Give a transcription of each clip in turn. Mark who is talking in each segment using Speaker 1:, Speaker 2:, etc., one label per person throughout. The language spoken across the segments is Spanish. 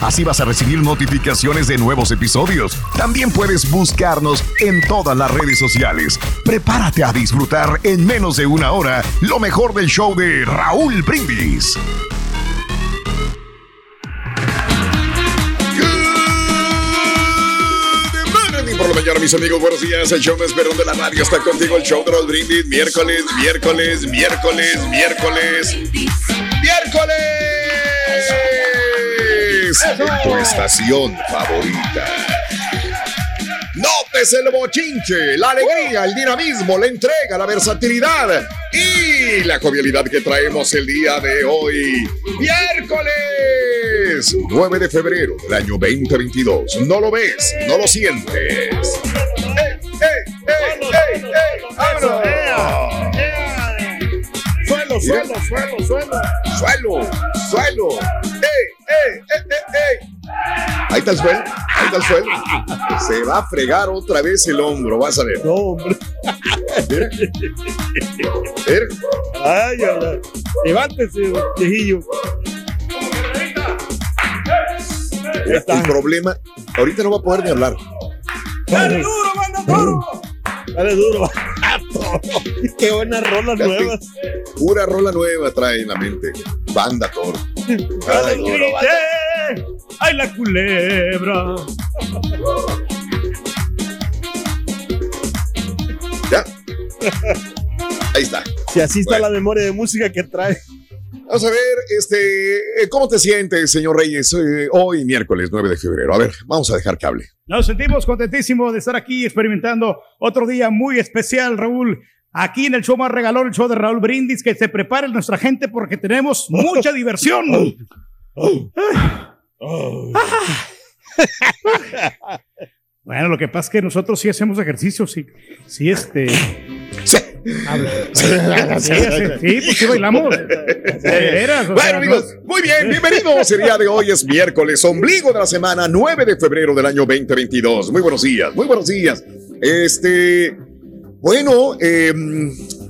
Speaker 1: Así vas a recibir notificaciones de nuevos episodios. También puedes buscarnos en todas las redes sociales. Prepárate a disfrutar en menos de una hora lo mejor del show de Raúl Brindis. por la mañana, mis amigos. Buenos días. El show más perrón de la radio está contigo. El show de Raúl Brindis. Miércoles, miércoles, miércoles, miércoles. ¡Miércoles! En tu estación favorita. Notes el bochinche, la alegría, el dinamismo, la entrega, la versatilidad y la jovialidad que traemos el día de hoy. Miércoles 9 de febrero del año 2022. No lo ves, no lo sientes. ¡Ey, ey, ey, ey, ey!
Speaker 2: Suelo, suelo, suelo, suelo.
Speaker 1: Suelo, suelo. ¡Ey, ey, ey, ey! Ahí está el suelo, ahí está el suelo. Se va a fregar otra vez el hombro, vas a ver.
Speaker 2: No, hombre.
Speaker 1: Mira. Mira.
Speaker 2: Ay, ay, Levántese, viejillo.
Speaker 1: El problema, ahorita no va a poder ni hablar.
Speaker 2: ¡Dale duro, manda duro! Dale duro, Qué buenas rolas
Speaker 1: Fíjate,
Speaker 2: nuevas.
Speaker 1: Pura rola nueva trae en la mente. Banda Toro.
Speaker 2: Duro, ¡Eh! ¡Ay, la culebra!
Speaker 1: Ya. Ahí está.
Speaker 2: Si así está la memoria de música que trae.
Speaker 1: Vamos a ver, este, eh, ¿cómo te sientes, señor Reyes, eh, hoy miércoles 9 de febrero? A ver, vamos a dejar que hable.
Speaker 3: Nos sentimos contentísimos de estar aquí experimentando otro día muy especial, Raúl. Aquí en el show más regalón, el show de Raúl Brindis, que se prepare nuestra gente porque tenemos mucha diversión. Bueno, lo que pasa es que nosotros sí hacemos ejercicio, sí, sí, este.
Speaker 1: Sí.
Speaker 3: Habla. Sí, sí, pues sí bailamos. Veras,
Speaker 1: Bueno,
Speaker 3: sea,
Speaker 1: amigos, muy bien, bienvenidos. El día de hoy es miércoles, ombligo de la semana, 9 de febrero del año 2022. Muy buenos días, muy buenos días. Este, bueno, eh,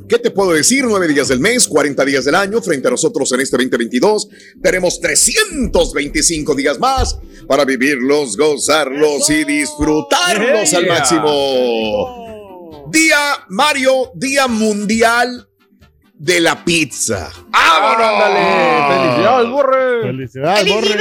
Speaker 1: ¿qué te puedo decir? Nueve días del mes, 40 días del año, frente a nosotros en este 2022. Tenemos 325 días más para vivirlos, gozarlos y disfrutarlos al máximo. Día, Mario, Día Mundial de la Pizza.
Speaker 4: Ándale, felicidades, Borre.
Speaker 2: Felicidades, Borre.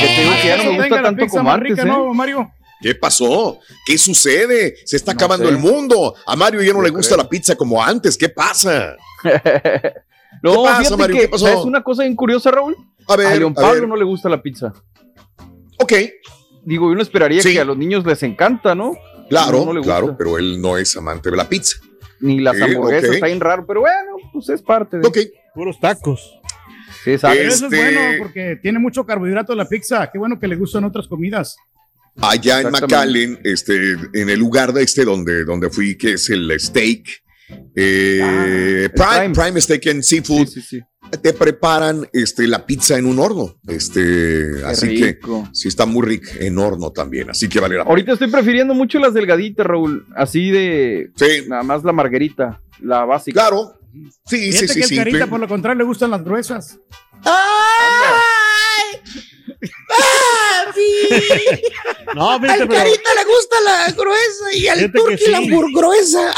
Speaker 4: Que te digo que ya no me gusta tanto como antes, ¿eh?
Speaker 3: ¿no, Mario?
Speaker 1: ¿Qué pasó? ¿Qué sucede? Se está acabando
Speaker 4: sé.
Speaker 1: el mundo. A Mario ya no
Speaker 4: Yo
Speaker 1: le gusta
Speaker 4: creo.
Speaker 1: la pizza como antes. ¿Qué pasa?
Speaker 4: No,
Speaker 1: ¿Qué pasa, Mario?
Speaker 4: que
Speaker 1: ¿Qué pasó?
Speaker 4: ¿sabes una cosa bien curiosa, Raúl?
Speaker 1: A ver,
Speaker 4: a León
Speaker 1: a
Speaker 4: Pablo
Speaker 1: ver.
Speaker 4: no le gusta la pizza.
Speaker 1: Ok,
Speaker 4: Digo, uno esperaría
Speaker 1: Sí.
Speaker 4: que a los niños les encanta, ¿no?
Speaker 1: Claro,
Speaker 4: No, no
Speaker 1: claro, pero él no es amante de la pizza.
Speaker 4: Ni las
Speaker 1: Sí,
Speaker 4: hamburguesas,
Speaker 1: ok.
Speaker 4: está bien raro, pero bueno, pues es parte de.
Speaker 1: Ok,
Speaker 2: Puros tacos.
Speaker 4: Sí.
Speaker 3: Pero eso es
Speaker 1: Este-
Speaker 3: bueno porque tiene mucho carbohidrato la pizza. Qué bueno que le gustan otras comidas.
Speaker 1: allá en. McAllen, este, en el lugar de este donde, donde fui, que es el steak, eh,
Speaker 4: Ah,
Speaker 1: Prime,
Speaker 4: Prime.
Speaker 1: Prime Steak and Seafood,
Speaker 4: sí, sí.
Speaker 1: te preparan este, la pizza en un horno. Este,
Speaker 4: Qué
Speaker 1: así
Speaker 4: rico.
Speaker 1: que sí está muy rica en horno también, así que vale la pena.
Speaker 4: Ahorita estoy prefiriendo mucho las delgaditas, Raúl. Así de
Speaker 1: Sí,
Speaker 4: nada más la margarita, la básica.
Speaker 1: claro. Sí, sí,
Speaker 3: Fíjate
Speaker 1: sí,
Speaker 3: que el
Speaker 1: sí.
Speaker 3: carita, por lo contrario, le gustan las gruesas.
Speaker 2: No, fíjate, pero.
Speaker 5: le gusta la gruesa y al turqui la
Speaker 2: sí.
Speaker 5: hamburguesa.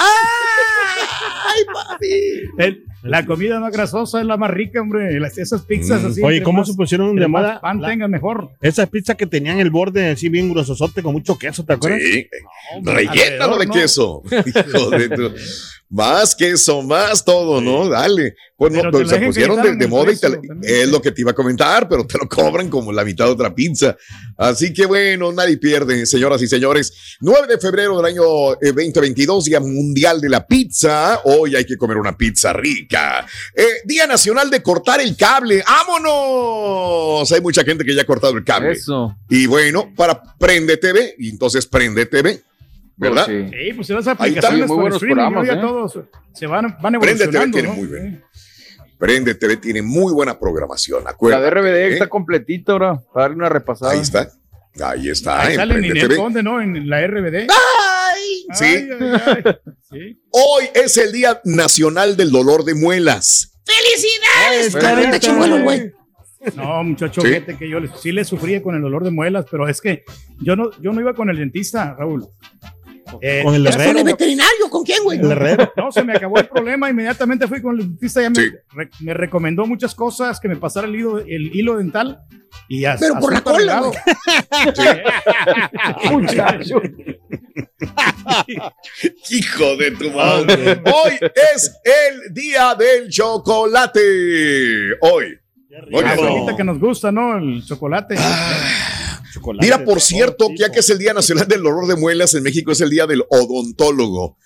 Speaker 5: ¡Ay, papi!
Speaker 3: El- la comida más grasosa es la más rica, hombre. Las, esas pizzas
Speaker 1: Mm.
Speaker 3: así.
Speaker 2: Oye, ¿cómo
Speaker 3: más-
Speaker 2: se pusieron de moda
Speaker 3: pan
Speaker 2: la-
Speaker 3: tengan mejor.
Speaker 2: Esa pizza que tenían el borde así bien gruesosote con mucho queso, ¿te acuerdas?
Speaker 1: Sí,
Speaker 3: hombre,
Speaker 1: rellénalo de
Speaker 3: alrededor, ¿no?
Speaker 1: queso. Hijo de tu- Más queso, más todo, ¿no? Dale. Pues no,
Speaker 3: Pero
Speaker 1: se pusieron de, moda y te- es lo que te iba a comentar, pero te lo cobran como la mitad de otra pizza. Así que bueno, nadie pierde, señoras y señores. 9 de febrero del año eh, 2022, Día Mundial de la Pizza. Hoy hay que comer una pizza rica. Eh, Día Nacional de cortar el cable. ¡Vámonos! Hay mucha gente que ya ha cortado el cable.
Speaker 4: Eso.
Speaker 1: Y bueno, para Prende TV, y entonces Prende TV, ¿verdad?
Speaker 4: Sí.
Speaker 3: Sí, pues las aplicaciones
Speaker 4: Muy buenos
Speaker 3: streaming,
Speaker 4: programas, ¿eh?
Speaker 3: todos se van, van
Speaker 1: Prende TV
Speaker 3: evolucionando,
Speaker 1: tiene
Speaker 3: ¿no?
Speaker 1: muy bien. Prende TV tiene muy buena programación,
Speaker 4: La
Speaker 1: acuérdate.
Speaker 4: de RBD
Speaker 1: ¿eh?
Speaker 4: está completita ahora, para darle una repasada.
Speaker 1: Ahí está. Ahí está.
Speaker 3: Ahí
Speaker 1: en
Speaker 3: sale
Speaker 1: Prende
Speaker 3: Ninel
Speaker 1: TV.
Speaker 3: Conde, ¿no? En la RBD.
Speaker 5: ¡Ay!
Speaker 1: Sí.
Speaker 3: Ay, ay, ay. Sí.
Speaker 1: Hoy es el Día Nacional del Dolor de Muelas.
Speaker 5: ¡Felicidades!
Speaker 4: Bueno,
Speaker 5: Carita chimuelo, güey.
Speaker 3: No, muchacho,
Speaker 1: Sí.
Speaker 3: fíjate que yo le- sí le sufría con el dolor de muelas, pero es que yo no, yo no iba con el dentista, Raúl. Eh,
Speaker 2: Con el
Speaker 3: ya
Speaker 5: Con
Speaker 2: herrero.
Speaker 5: el veterinario, ¿con quién, güey?
Speaker 2: El herrero.
Speaker 3: No, se me acabó el problema, inmediatamente fui con el dentista, ya me,
Speaker 1: Sí.
Speaker 3: re- me recomendó muchas cosas, que me pasara el hilo, el hilo dental y as-
Speaker 5: Pero por la cola,
Speaker 3: arreglado.
Speaker 4: Muchacho.
Speaker 1: Hijo de tu madre. Hoy es el Día del Chocolate. Hoy.
Speaker 3: La bolita que nos gusta, ¿no? El chocolate.
Speaker 2: Chocolate,
Speaker 1: Mira, por cierto, ya que es el Día Nacional del Dolor de Muelas, en México es el Día del Odontólogo.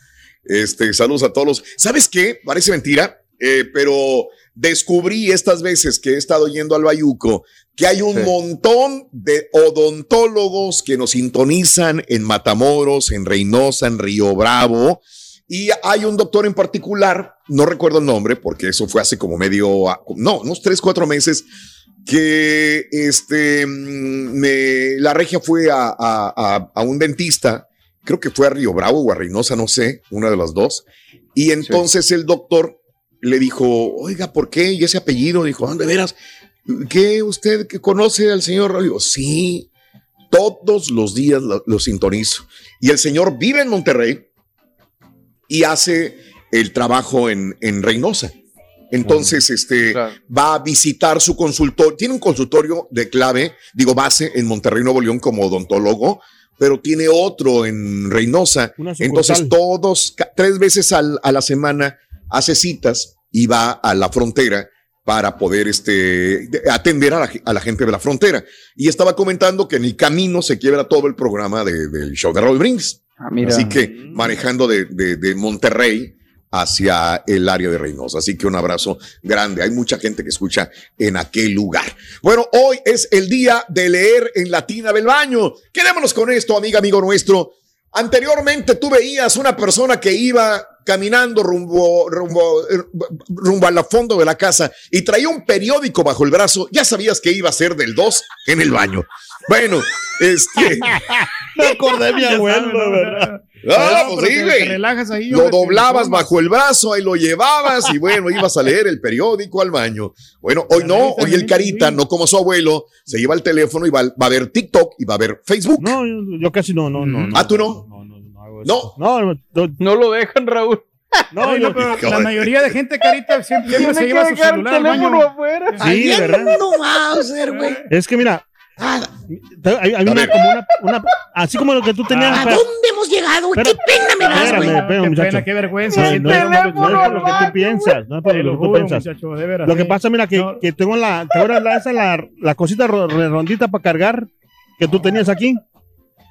Speaker 1: Este, saludos a todos. ¿Sabes qué? Parece mentira, eh, pero descubrí estas veces que he estado yendo al Bayuco que hay un
Speaker 4: Sí.
Speaker 1: montón de odontólogos que nos sintonizan en Matamoros, en Reynosa, en Río Bravo. Y hay un doctor en particular, no recuerdo el nombre, porque eso fue hace como medio, no, unos tres, cuatro meses, que este, mm, me, la regia fue a, a- a- a un dentista, creo que fue a Río Bravo o a Reynosa, no sé, una de las dos. Y entonces el doctor le dijo, oiga, ¿por qué? Y ese apellido, dijo, "Ah, ¿de veras? ¿Qué usted que conoce al señor? Digo, sí, todos los días lo, lo sintonizo. Y el señor vive en Monterrey y hace el trabajo en, en Reynosa. Entonces, este,
Speaker 4: Claro.
Speaker 1: va a visitar su consultorio. Tiene un consultorio de clave, digo, base en Monterrey, Nuevo León como odontólogo, pero tiene otro en Reynosa. Entonces, todos, tres veces al- a la semana hace citas y va a la frontera para poder este, de- atender a la, ge- a la gente de la frontera. Y estaba comentando que en el camino se quiebra todo el programa de- del show de Raúl Brings.
Speaker 4: Ah, mira.
Speaker 1: Así que manejando de, de- de Monterrey hacia el área de Reynosa. Así que un abrazo grande. Hay mucha gente que escucha en aquel lugar. Bueno, hoy es el día de leer en la tina del baño. Quedémonos con esto, amiga, amigo nuestro. Anteriormente tú veías una persona que iba caminando rumbo, rumbo, rumbo al fondo de la casa y traía un periódico bajo el brazo. Ya sabías que iba a ser del 2 en el baño. Bueno, este.
Speaker 2: Me acordé de mi abuelo. ¿verdad?
Speaker 1: Ah,
Speaker 3: No,
Speaker 1: pues sí, güey. Lo doblabas bajo el brazo, ahí lo llevabas y bueno, ibas a leer el periódico al baño. Bueno, hoy no, hoy el carita, no como su abuelo, se lleva el teléfono y va, va a ver TikTok y va a ver Facebook.
Speaker 2: No, yo, yo casi no, no, no.
Speaker 1: Ah, tú no. No.
Speaker 2: No, no,
Speaker 4: No lo dejan, Raúl.
Speaker 2: no,
Speaker 3: pero la mayoría de gente, carita, siempre, siempre se lleva su
Speaker 4: dejar el
Speaker 3: celular al baño.
Speaker 4: teléfono afuera.
Speaker 2: Sí, ¿verdad?
Speaker 5: ando Mauser, güey.
Speaker 2: Es que mira,
Speaker 5: ¿A,
Speaker 2: hay, hay
Speaker 1: A
Speaker 2: una, como una, una- así como lo que tú tenías.
Speaker 5: a
Speaker 2: pero-
Speaker 5: dónde hemos llegado, güey? ¿Qué pena me das, güey?
Speaker 3: qué
Speaker 2: muchacho.
Speaker 3: pena, qué vergüenza.
Speaker 2: No, no, no, no, no es por lo que
Speaker 4: Teléfono
Speaker 2: tú piensas, no es por lo
Speaker 3: lo
Speaker 2: que tú piensas.
Speaker 3: muchacho.
Speaker 2: Lo que pasa, mira, que,
Speaker 3: No.
Speaker 2: que tengo la, ¿te acuerdas la, esa, la, la cosita ro- redondita para cargar que tú tenías aquí?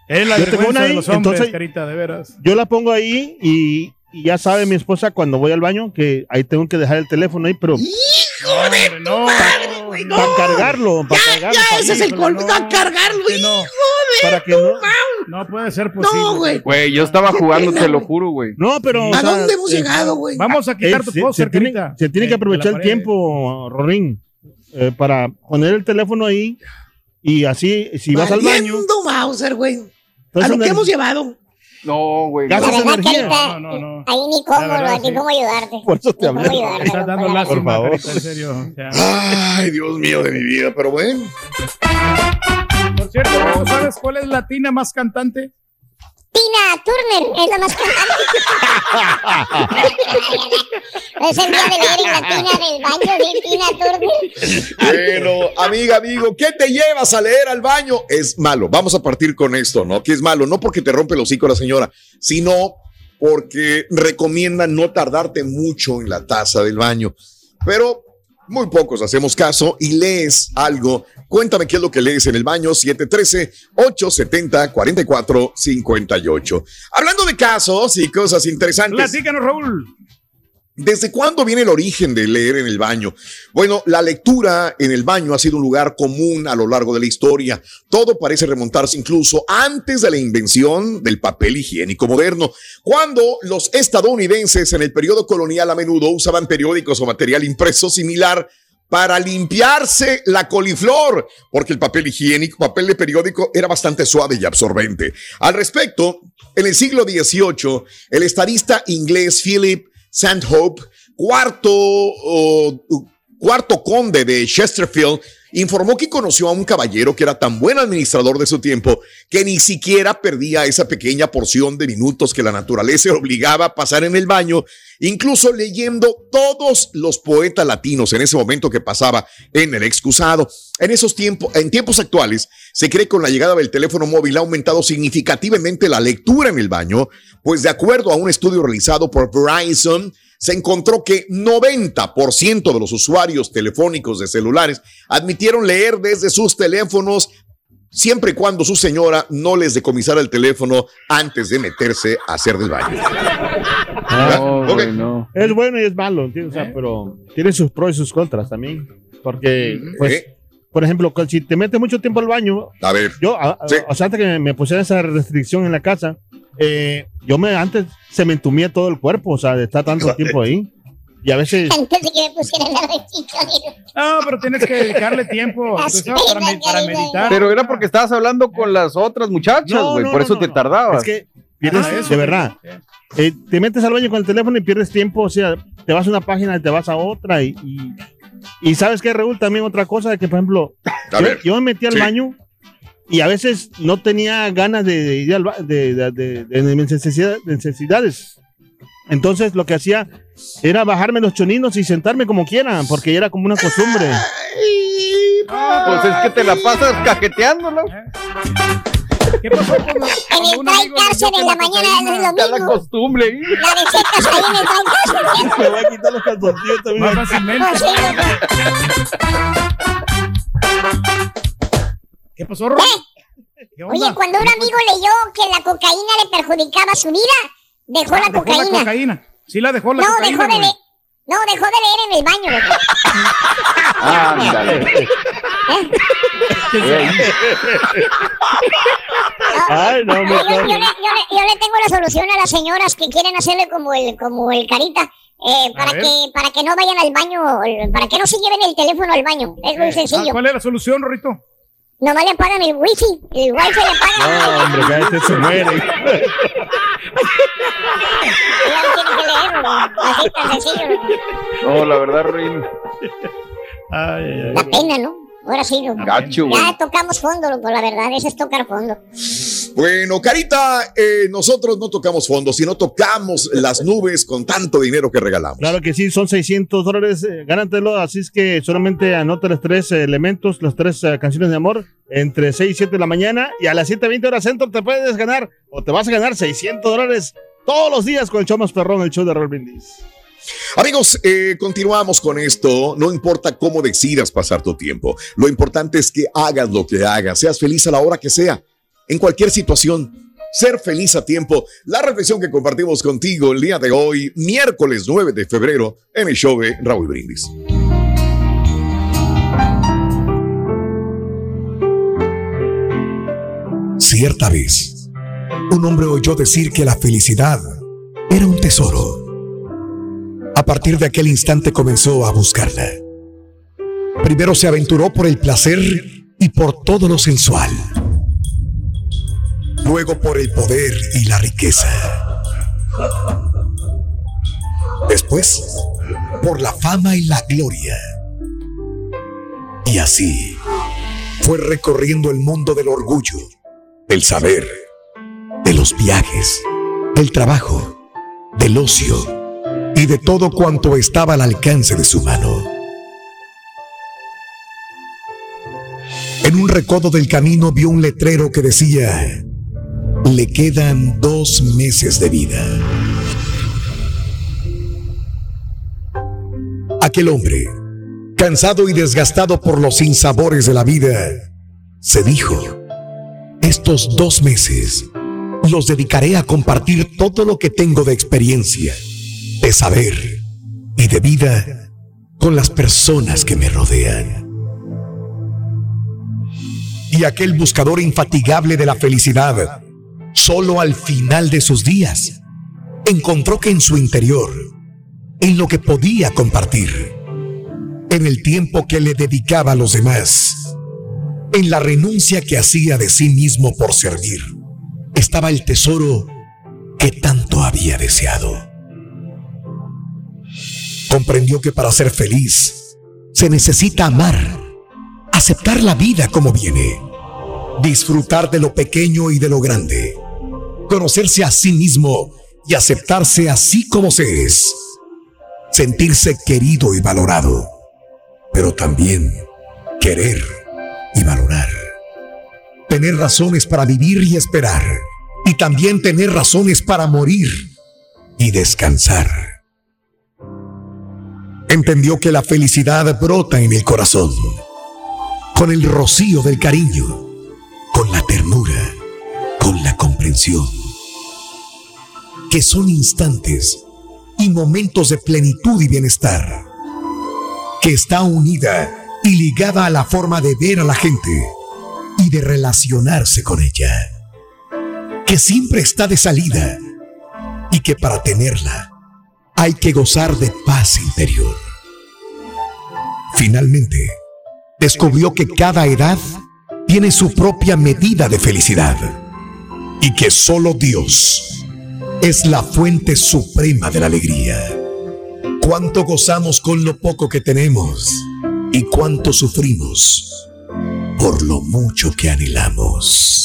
Speaker 3: Es la
Speaker 2: Yo tengo una
Speaker 3: de
Speaker 2: ahí,
Speaker 3: los hombres,
Speaker 2: entonces-
Speaker 3: carita, de veras.
Speaker 2: Yo la pongo ahí y, y ya sabe mi esposa cuando voy al baño que ahí tengo que dejar el teléfono ahí, pero
Speaker 5: Hijo de
Speaker 3: Hombre, no,
Speaker 5: madre, güey, no.
Speaker 2: para cargarlo, para
Speaker 5: Ya,
Speaker 2: cargarlo,
Speaker 5: ya,
Speaker 2: para,
Speaker 5: ese es el colmo,
Speaker 3: no.
Speaker 5: a cargarlo, hijo de
Speaker 2: para que no.
Speaker 3: no puede ser posible.
Speaker 5: No, güey.
Speaker 4: Güey, yo estaba jugando,
Speaker 5: pena,
Speaker 4: te lo
Speaker 5: güey.
Speaker 4: juro, güey.
Speaker 2: No, pero. o
Speaker 5: ¿A
Speaker 2: sea,
Speaker 5: dónde hemos
Speaker 2: eh,
Speaker 5: llegado, güey?
Speaker 3: Vamos a quitar
Speaker 2: eh,
Speaker 3: tu
Speaker 2: se,
Speaker 3: póster,
Speaker 2: se tiene,
Speaker 3: carita.
Speaker 2: se tiene
Speaker 3: de-
Speaker 2: que
Speaker 3: de
Speaker 2: aprovechar el tiempo, Rorín, eh, para poner el teléfono ahí y así, si vas al baño.
Speaker 5: Valiendo Mauser, güey. A lo que hemos llevado.
Speaker 4: No, güey.
Speaker 2: Gastas
Speaker 4: no.
Speaker 2: Energía.
Speaker 3: No, no, no.
Speaker 6: ahí ni cómo,
Speaker 3: verdad,
Speaker 6: ni
Speaker 3: sí.
Speaker 6: cómo ayudarte.
Speaker 2: Por eso te hablé.
Speaker 3: estás dando lástima,
Speaker 2: Por favor.
Speaker 3: carita, en serio. Ya.
Speaker 1: Ay, Dios mío de mi vida, pero bueno.
Speaker 3: Por cierto, ¿tú ¿sabes cuál es la tina más cantante?
Speaker 6: Tina Turner es la más cantante. es el día de leer en la tina del baño de Tina Turner.
Speaker 1: Bueno, amiga, amigo, ¿qué te llevas a leer al baño? Es malo. Vamos a partir con esto, ¿no? Que es malo, no porque te rompe el hocico la señora, sino porque recomienda no tardarte mucho en la taza del baño. Pero muy pocos hacemos caso y lees algo. Cuéntame qué es lo que lees en el baño 713-870-4458. Hablando de casos y cosas interesantes.
Speaker 3: Platícanos, Raúl.
Speaker 1: ¿Desde cuándo viene el origen de leer en el baño? Bueno, la lectura en el baño ha sido un lugar común a lo largo de la historia. Todo parece remontarse incluso antes de la invención del papel higiénico moderno, cuando los estadounidenses en el periodo colonial a menudo usaban periódicos o material impreso similar para limpiarse la coliflor, porque el papel higiénico, papel de periódico, era bastante suave y absorbente. Al respecto, en el siglo XVIII, el estadista inglés Philip Sandhope, cuarto, oh, cuarto conde de Chesterfield, informó que conoció a un caballero que era tan buen administrador de su tiempo que ni siquiera perdía esa pequeña porción de minutos que la naturaleza le obligaba a pasar en el baño, incluso leyendo todos los poetas latinos en ese momento que pasaba en el excusado. En esos tiempos, en tiempos actuales, se cree que con la llegada del teléfono móvil ha aumentado significativamente la lectura en el baño, pues de acuerdo a un estudio realizado por Verizon, se encontró que 90% de los usuarios telefónicos de celulares admitieron leer desde sus teléfonos siempre y cuando su señora no les decomisara el teléfono antes de meterse a hacer del baño.
Speaker 4: No, no.
Speaker 2: Es bueno y es malo, ¿entiendes? O sea, pero tiene sus pros y sus contras también. Porque, pues,
Speaker 1: ¿Eh?
Speaker 2: por ejemplo, si te metes mucho tiempo al baño,
Speaker 1: A ver,
Speaker 2: yo, a-
Speaker 1: Sí.
Speaker 2: o sea, antes que me pusieran esa restricción en la casa, eh, yo me antes se me entumía todo el cuerpo, o sea, de estar tanto tiempo ahí. Y a veces,
Speaker 6: Antes de que me pusieran la restricción.
Speaker 3: No, pero tienes que dedicarle tiempo sabes, para, para meditar.
Speaker 4: Pero era porque estabas hablando con las otras muchachas, güey.
Speaker 2: no,
Speaker 4: por
Speaker 2: no,
Speaker 4: eso
Speaker 2: no,
Speaker 4: te
Speaker 2: no.
Speaker 4: tardabas.
Speaker 2: es que pierdes,
Speaker 3: Ah, eso,
Speaker 2: de verdad, eh, te metes al baño con el teléfono y pierdes tiempo, o sea, te vas a una página y te vas a otra y, y, y sabes que Raúl también otra cosa de que por ejemplo yo, yo me metí al
Speaker 1: Sí.
Speaker 2: baño y a veces no tenía ganas de, de ir al ba- de, de- de- de mis necesidad- necesidades entonces lo que hacía era bajarme los choninos y sentarme como quiera porque era como una costumbre
Speaker 4: Pues es que te la pasas cajeteándolo.
Speaker 3: ¿Qué pasó con,
Speaker 6: En el
Speaker 3: que
Speaker 6: en la
Speaker 3: la
Speaker 6: mañana es lo
Speaker 4: Está la
Speaker 6: mismo.
Speaker 4: costumbre. ¿eh?
Speaker 6: La recetas ahí en el cárcel.
Speaker 2: me voy a quitar los calzoncillos también
Speaker 3: Más fácilmente. ¿Qué pasó, onda?
Speaker 6: Oye, cuando un amigo leyó que la cocaína le perjudicaba su vida, dejó la
Speaker 3: Ah, Dejó
Speaker 6: cocaína.
Speaker 3: la cocaína. Sí la dejó la
Speaker 6: No,
Speaker 3: cocaína.
Speaker 6: dejó de leer. No, dejó de leer en el baño.
Speaker 4: Ándale.
Speaker 2: Ay, no,
Speaker 6: Yo,
Speaker 2: me
Speaker 6: yo
Speaker 2: acuerdo.
Speaker 6: le, yo le- yo le tengo la solución a las señoras que quieren hacerle como el, como el carita. eh, para que para que no vayan al baño, para que no se lleven el teléfono al baño. Es muy
Speaker 3: Ah,
Speaker 6: sencillo.
Speaker 3: ¿Cuál es la solución, Rorito?
Speaker 7: Nomás le pagan el wifi. El wifi le pagan.
Speaker 2: No, hombre, cállate, se muere.
Speaker 7: Ya no tiene que leerlo, así tan sencillo.
Speaker 4: No, la verdad, Ruin.
Speaker 7: La pena, ¿no? Ahora sí, loco.
Speaker 3: Gacho, güey.
Speaker 7: Ya tocamos fondo, loco, la verdad, eso es tocar fondo.
Speaker 3: Bueno, Carita, eh, nosotros no tocamos fondos, sino tocamos las nubes con tanto dinero que regalamos.
Speaker 2: Claro que sí, son 600 dólares, eh, gánatelo, así es que solamente anota los tres eh, elementos, las tres eh, canciones de amor, entre 6 y 7 de la mañana, y a las 7.20 horas centro te puedes ganar, o te vas a ganar 600 dólares todos los días con el show más perrón, el show de Roll Brindis.
Speaker 3: Amigos, eh, continuamos con esto. No importa cómo decidas pasar tu tiempo. Lo importante es que hagas lo que hagas. Seas feliz a la hora que sea. En cualquier situación. Ser feliz a tiempo. La reflexión que compartimos contigo el día de hoy, miércoles 9 de febrero, en el show de Raúl Brindis.
Speaker 1: Cierta vez, un hombre oyó decir que la felicidad era un tesoro. A partir de aquel instante comenzó a buscarla. Primero se aventuró por el placer y por todo lo sensual. Luego por el poder y la riqueza. Después, por la fama y la gloria. Y así fue recorriendo el mundo del orgullo, del saber, de los viajes, del trabajo, del ocio y de todo cuanto estaba al alcance de su mano. En un recodo del camino vio un letrero que decía, le quedan dos meses de vida. Aquel hombre, cansado y desgastado por los sinsabores de la vida, se dijo, estos dos meses los dedicaré a compartir todo lo que tengo de experiencia, de saber y de vida con las personas que me rodean. Y aquel buscador infatigable de la felicidad, solo al final de sus días, encontró que en su interior, en lo que podía compartir, en el tiempo que le dedicaba a los demás, en la renuncia que hacía de sí mismo por servir, estaba el tesoro que tanto había deseado. Comprendió que para ser feliz se necesita amar, aceptar la vida como viene, disfrutar de lo pequeño y de lo grande, conocerse a sí mismo y aceptarse así como se es, sentirse querido y valorado, pero también querer y valorar, tener razones para vivir y esperar, y también tener razones para morir y descansar. Entendió que la felicidad brota en el corazón, con el rocío del cariño, con la ternura, con la comprensión, que son instantes y momentos de plenitud y bienestar, que está unida y ligada a la forma de ver a la gente y de relacionarse con ella, que siempre está de salida y que para tenerla hay que gozar de paz interior. Finalmente, descubrió que cada edad tiene su propia medida de felicidad y que solo Dios es la fuente suprema de la alegría. Cuánto gozamos con lo poco que tenemos y cuánto sufrimos por lo mucho que anhelamos.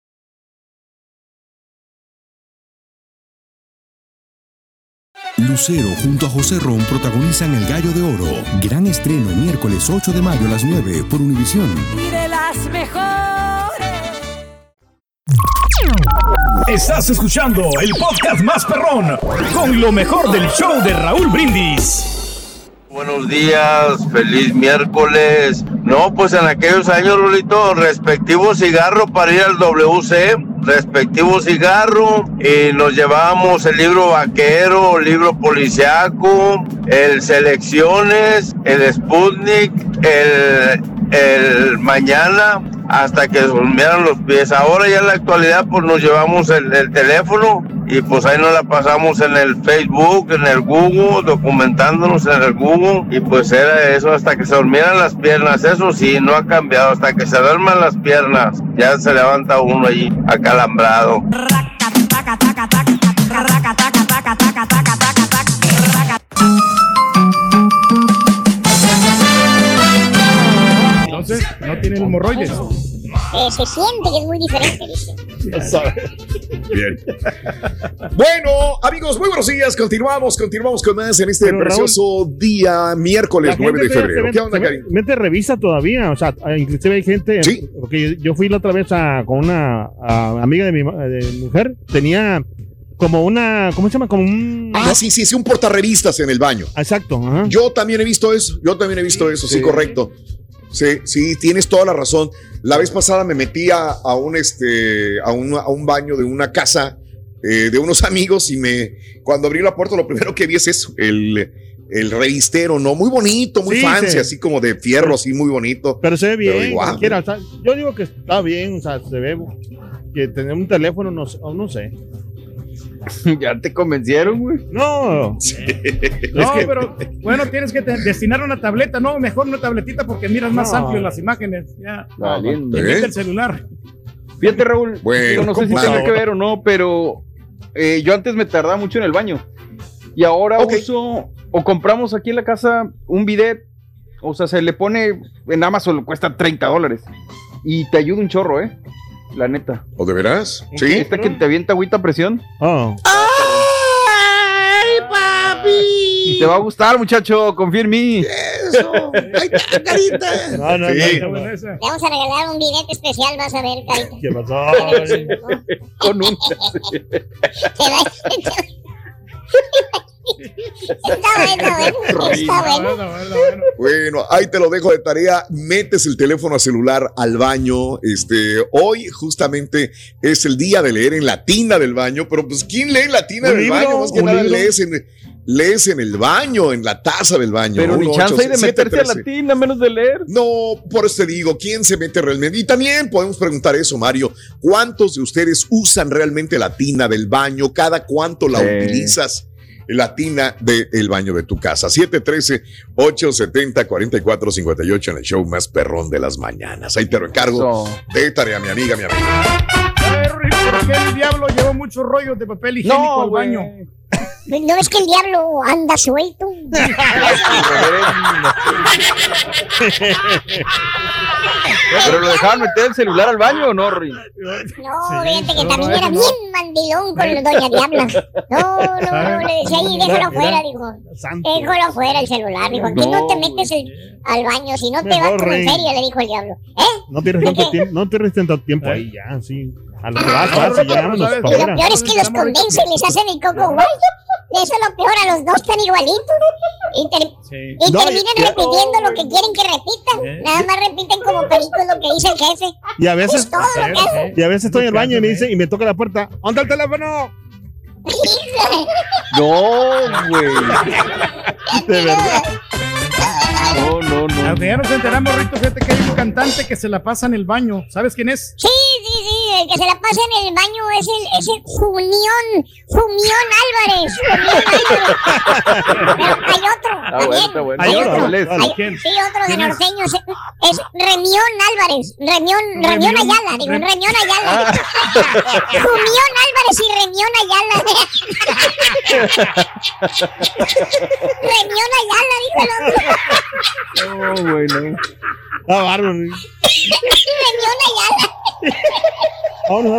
Speaker 8: Lucero junto a José Ron protagonizan El Gallo de Oro. Gran estreno miércoles 8 de mayo a las 9 por Univisión.
Speaker 9: Y de las mejores.
Speaker 10: Estás escuchando el podcast más perrón con lo mejor del show de Raúl Brindis.
Speaker 11: Buenos días, feliz miércoles. No, pues en aquellos años, Lolito, respectivo cigarro para ir al WC, respectivo cigarro, y nos llevábamos el libro vaquero, el libro policiaco, el selecciones, el Sputnik, el, el mañana, hasta que durmieran los pies. Ahora ya en la actualidad, pues nos llevamos el, el teléfono y pues ahí nos la pasamos en el Facebook, en el Google, documentándonos en el Google y pues era eso hasta que se durmieran las piernas. Eso sí, no ha cambiado, hasta que se duerman las piernas. Ya se levanta uno ahí acalambrado.
Speaker 3: Hemorroides.
Speaker 7: Eh, se siente que es muy diferente, dice.
Speaker 1: Bien. Bueno, amigos, muy buenos días. Continuamos, continuamos con más en este
Speaker 2: Pero, Raúl,
Speaker 1: precioso día, miércoles
Speaker 2: La
Speaker 1: 9 de febrero.
Speaker 2: se-
Speaker 1: ¿Qué onda, Karim?
Speaker 2: Mente revisa todavía, o sea, inclusive hay gente, porque yo fui la otra vez a- con una a- amiga de mi, ma- de mi mujer, tenía como una, ¿cómo se llama? Como un...
Speaker 1: Ah, sí, sí, sí, un portarrevistas en el baño.
Speaker 2: Exacto.
Speaker 1: Yo también he visto eso, yo también he visto eso, sí,
Speaker 2: Sí.
Speaker 1: correcto. Sí, sí, tienes toda la razón. La vez pasada me metí a, a un este a un, a un baño de una casa eh, de unos amigos y me cuando abrí la puerta lo primero que vi es eso, el, el revistero, ¿no? Muy bonito, muy
Speaker 2: Sí,
Speaker 1: fancy,
Speaker 2: sí.
Speaker 1: así como de fierro, así muy bonito.
Speaker 2: Pero se ve bien,
Speaker 1: Pero igual,
Speaker 2: cualquiera, o sea, yo digo que está bien, o sea, se ve que tener un teléfono, no, no sé.
Speaker 4: ya te convencieron, güey.
Speaker 2: No.
Speaker 3: No,
Speaker 2: que-
Speaker 3: pero bueno, tienes que destinar una tableta, no, mejor una tabletita porque miras más
Speaker 4: No.
Speaker 3: amplio las imágenes. Ya.
Speaker 4: Valiendo. ¿Eh?
Speaker 3: el celular.
Speaker 4: Fíjate, Raúl,
Speaker 3: Bueno,
Speaker 4: no sé si tenga que ver o no, pero eh, yo antes me tardaba mucho en el baño. Y ahora uso, o compramos aquí en la casa un bidet, o sea, se le pone en Amazon, cuesta 30 dólares. Y te ayuda un chorro, ¿eh? La neta.
Speaker 1: ¿O de veras? Sí.
Speaker 4: Esta que te avienta agüita a presión.
Speaker 2: Oh.
Speaker 5: ¡Ay, papi!
Speaker 4: Y te va a gustar, muchacho, confía en mí.
Speaker 5: Eso. Ahí está, carita.
Speaker 2: No, no,
Speaker 4: Sí.
Speaker 2: no, no, no.
Speaker 7: Le vamos a regalar un billete especial, vas a ver, carita.
Speaker 2: ¿Qué pasó?
Speaker 4: Con un.
Speaker 7: Está bueno, bueno, está bueno.
Speaker 1: Bueno, ahí te lo dejo de tarea. Metes el teléfono celular al baño. Este, hoy justamente es el día de leer en la tina del baño, pero pues ¿quién lee en la tina del
Speaker 4: libro,
Speaker 1: baño? Más que nada
Speaker 4: libro.
Speaker 1: lees en, lees en el baño, en la taza del baño.
Speaker 4: Pero ni chance hay de meterse a la tina, menos de leer.
Speaker 1: No, por eso te digo, ¿quién se mete realmente? Y también podemos preguntar eso, Mario. ¿Cuántos de ustedes usan realmente la tina del baño? ¿Cada cuánto la
Speaker 4: Sí.
Speaker 1: utilizas? La tina del baño de tu casa. 713-870-4458 en el show más perrón de las mañanas. Ahí te lo encargo. De tarea, mi amiga, mi amiga.
Speaker 3: A ver, Rick, ¿por qué el diablo llevó muchos rollos de papel higiénico
Speaker 4: No,
Speaker 3: al baño?
Speaker 7: ¿No ves que el diablo anda suelto?
Speaker 4: Pero lo dejaban meter el celular al baño o no, Ri?
Speaker 7: No, fíjate que también era bien mandilón con el Doña Diabla. No, no, no, le decía ahí, déjalo afuera, dijo. Déjalo afuera el celular, dijo. Aquí no, te metes el- al baño, si no te vas como en feria, le dijo el diablo. ¿Eh?
Speaker 2: No pierdes tanto tiempo, no pierdes tanto tiempo ahí ya, sí. A lo que vas, vas y ya
Speaker 7: lo peor es que los convencen, les hacen el coco guay. Eso es lo peor, a los dos están igualitos. Y, ter- y
Speaker 2: No,
Speaker 7: terminan
Speaker 2: y-
Speaker 7: repitiendo lo que quieren que repitan. Nada más repiten como pericos lo que dice el jefe.
Speaker 2: Y a veces,
Speaker 7: Es todo lo que hacen.
Speaker 2: y a veces estoy en el baño y me dice, y me toca la puerta, ¿dónde el teléfono?
Speaker 4: No, güey.
Speaker 2: De verdad.
Speaker 4: No, no, no.
Speaker 3: Ya nos enteramos, Rito, fíjate que hay un cantante que se la pasa en el baño. ¿Sabes quién es?
Speaker 7: Sí, sí, sí, pasa en el baño es el, es el Junión, Jumión Álvarez. Jumión Álvarez. Pero hay otro.
Speaker 4: Está
Speaker 7: también.
Speaker 4: bueno, está bueno.
Speaker 7: Hay
Speaker 4: ¿Cuál
Speaker 7: otro. Sí, otro de
Speaker 4: ¿Quién es?
Speaker 7: norteño. Es, es Remión Álvarez. Remión, Remión Ayala. Digo,
Speaker 4: Rem-
Speaker 7: Remión Ayala.
Speaker 4: Ah.
Speaker 7: Jumión Álvarez y Remión Ayala. Remión Ayala, dijo el otro.
Speaker 4: No, güey, no.
Speaker 2: Ah, bárbaro.
Speaker 7: Remión Ayala.
Speaker 2: Vámonos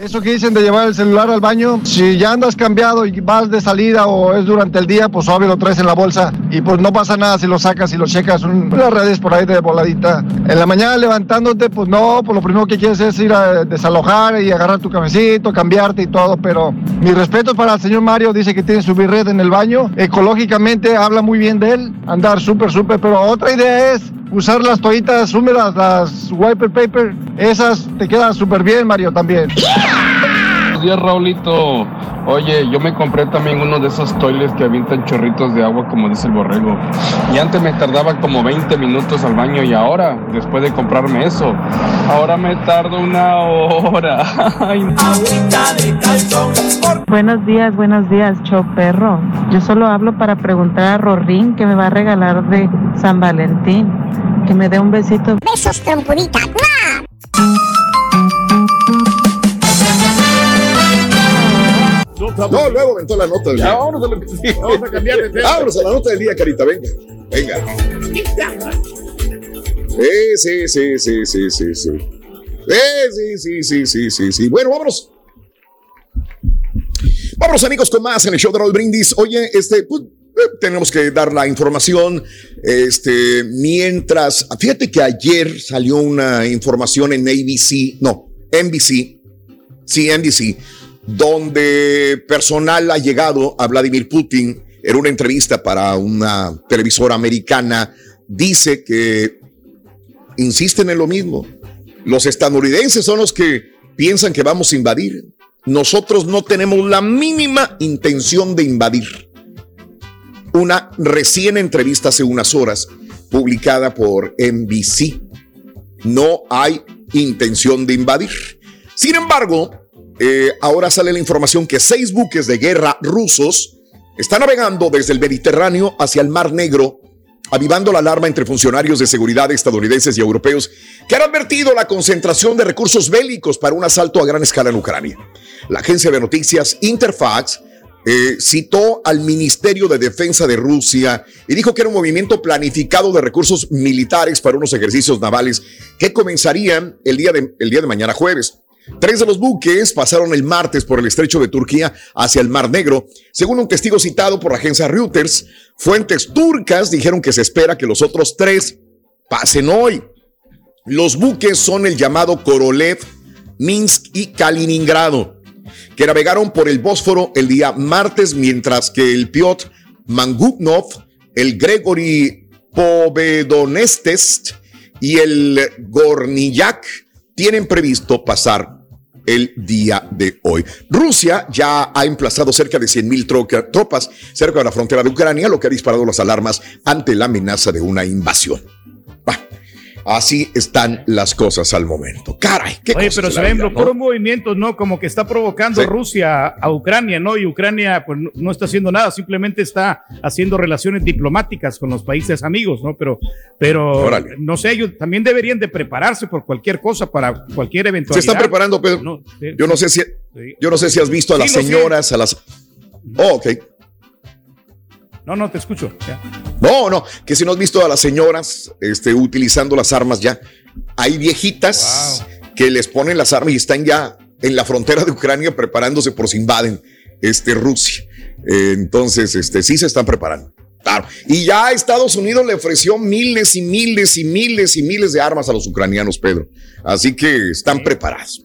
Speaker 12: Eso que dicen de llevar el celular al baño, si ya andas cambiado y vas de salida o es durante el día, pues obvio lo traes en la bolsa y pues no pasa nada si lo sacas y lo checas. Un- unas redes por ahí de voladita. En la mañana levantándote, pues no, pues lo primero que quieres es ir a desalojar y agarrar tu cafecito, cambiarte y todo, pero mi respeto para el señor Mario, dice que tiene su birred en el baño, ecológicamente habla muy bien de él, andar súper, súper, pero otra idea es usar las toallitas húmedas, las wiper paper, esas te quedan súper bien, Mario, también.
Speaker 13: Buenos días, Raulito. Oye, yo me compré también uno de esos toiles que avientan chorritos de agua, como dice el borrego. Y antes me tardaba como 20 minutos al baño y ahora, después de comprarme eso, ahora me tardo una hora. Ay,
Speaker 14: Buenos días, buenos días, show perro. Yo solo hablo para preguntar a Rorín que me va a regalar de San Valentín. Que me dé un besito.
Speaker 6: Besos, trompudita.
Speaker 1: No, luego aventó la nota del día.
Speaker 3: Vamos a cambiar de tema.
Speaker 1: Vámonos a la nota del día, Carita, venga. Venga. Sí, sí, sí, sí, sí, sí, sí. Eh, sí, sí, sí, sí, sí, sí. Bueno, vámonos. Vámonos, amigos, con más en el show de Raúl Brindis. Oye, este, pues, eh, tenemos que dar la información. Este, mientras, fíjate que ayer salió una información en ABC, no, NBC, sí, NBC, donde personal ha llegado a Vladimir Putin en una entrevista para una televisora americana. Dice que insisten en lo mismo. Los estadounidenses son los que piensan que vamos a invadir. Nosotros no tenemos la mínima intención de invadir. Una recién entrevista hace unas horas publicada por NBC. No hay intención de invadir. Sin embargo, eh, ahora sale la información que seis buques de guerra rusos están navegando desde el Mediterráneo hacia el Mar Negro, avivando la alarma entre funcionarios de seguridad estadounidenses y europeos que han advertido la concentración de recursos bélicos para un asalto a gran escala en Ucrania. La agencia de noticias Interfax eh, citó al Ministerio de Defensa de Rusia y dijo que era un movimiento planificado de recursos militares para unos ejercicios navales que comenzarían el día de, el día de mañana jueves. Tres de los buques pasaron el martes por el estrecho de Turquía hacia el Mar Negro. Según un testigo citado por la agencia Reuters, fuentes turcas dijeron que se espera que los otros tres pasen hoy. Los buques son el llamado Korolev, Minsk y Kaliningrado, que navegaron por el Bósforo el día martes, mientras que el Piotr Manguknov, el Gregory Povedonestes y el Gorniyak tienen previsto pasar el día de hoy. Rusia ya ha emplazado cerca de 100 mil tropas cerca de la frontera de Ucrania, lo que ha disparado las alarmas ante la amenaza de una invasión. Así están las cosas al momento. Caray, qué
Speaker 3: Oye,
Speaker 1: cosas
Speaker 3: pero se ven los puros movimientos, ¿no? Como que está provocando
Speaker 1: Sí.
Speaker 3: Rusia a Ucrania, ¿no? Y Ucrania, pues no, no está haciendo nada, simplemente está haciendo relaciones diplomáticas con los países amigos, ¿no? Pero, pero,
Speaker 1: Órale.
Speaker 3: no sé, ellos también deberían de prepararse por cualquier cosa, para cualquier
Speaker 1: Se
Speaker 3: eventualidad.
Speaker 1: están preparando, Pedro.
Speaker 3: sí,
Speaker 1: yo no sé si, yo no sé si has visto a las señoras, a las. Oh, ok.
Speaker 3: No, no, te escucho. ya.
Speaker 1: No, no, que si no has visto a las señoras este, utilizando las armas ya. Hay viejitas que les ponen las armas y están ya en la frontera de Ucrania preparándose por si invaden este, Rusia. Eh, entonces, este, sí se están preparando. Claro. Y ya Estados Unidos le ofreció miles y miles y miles y miles de armas a los ucranianos, Pedro. Así que están preparados.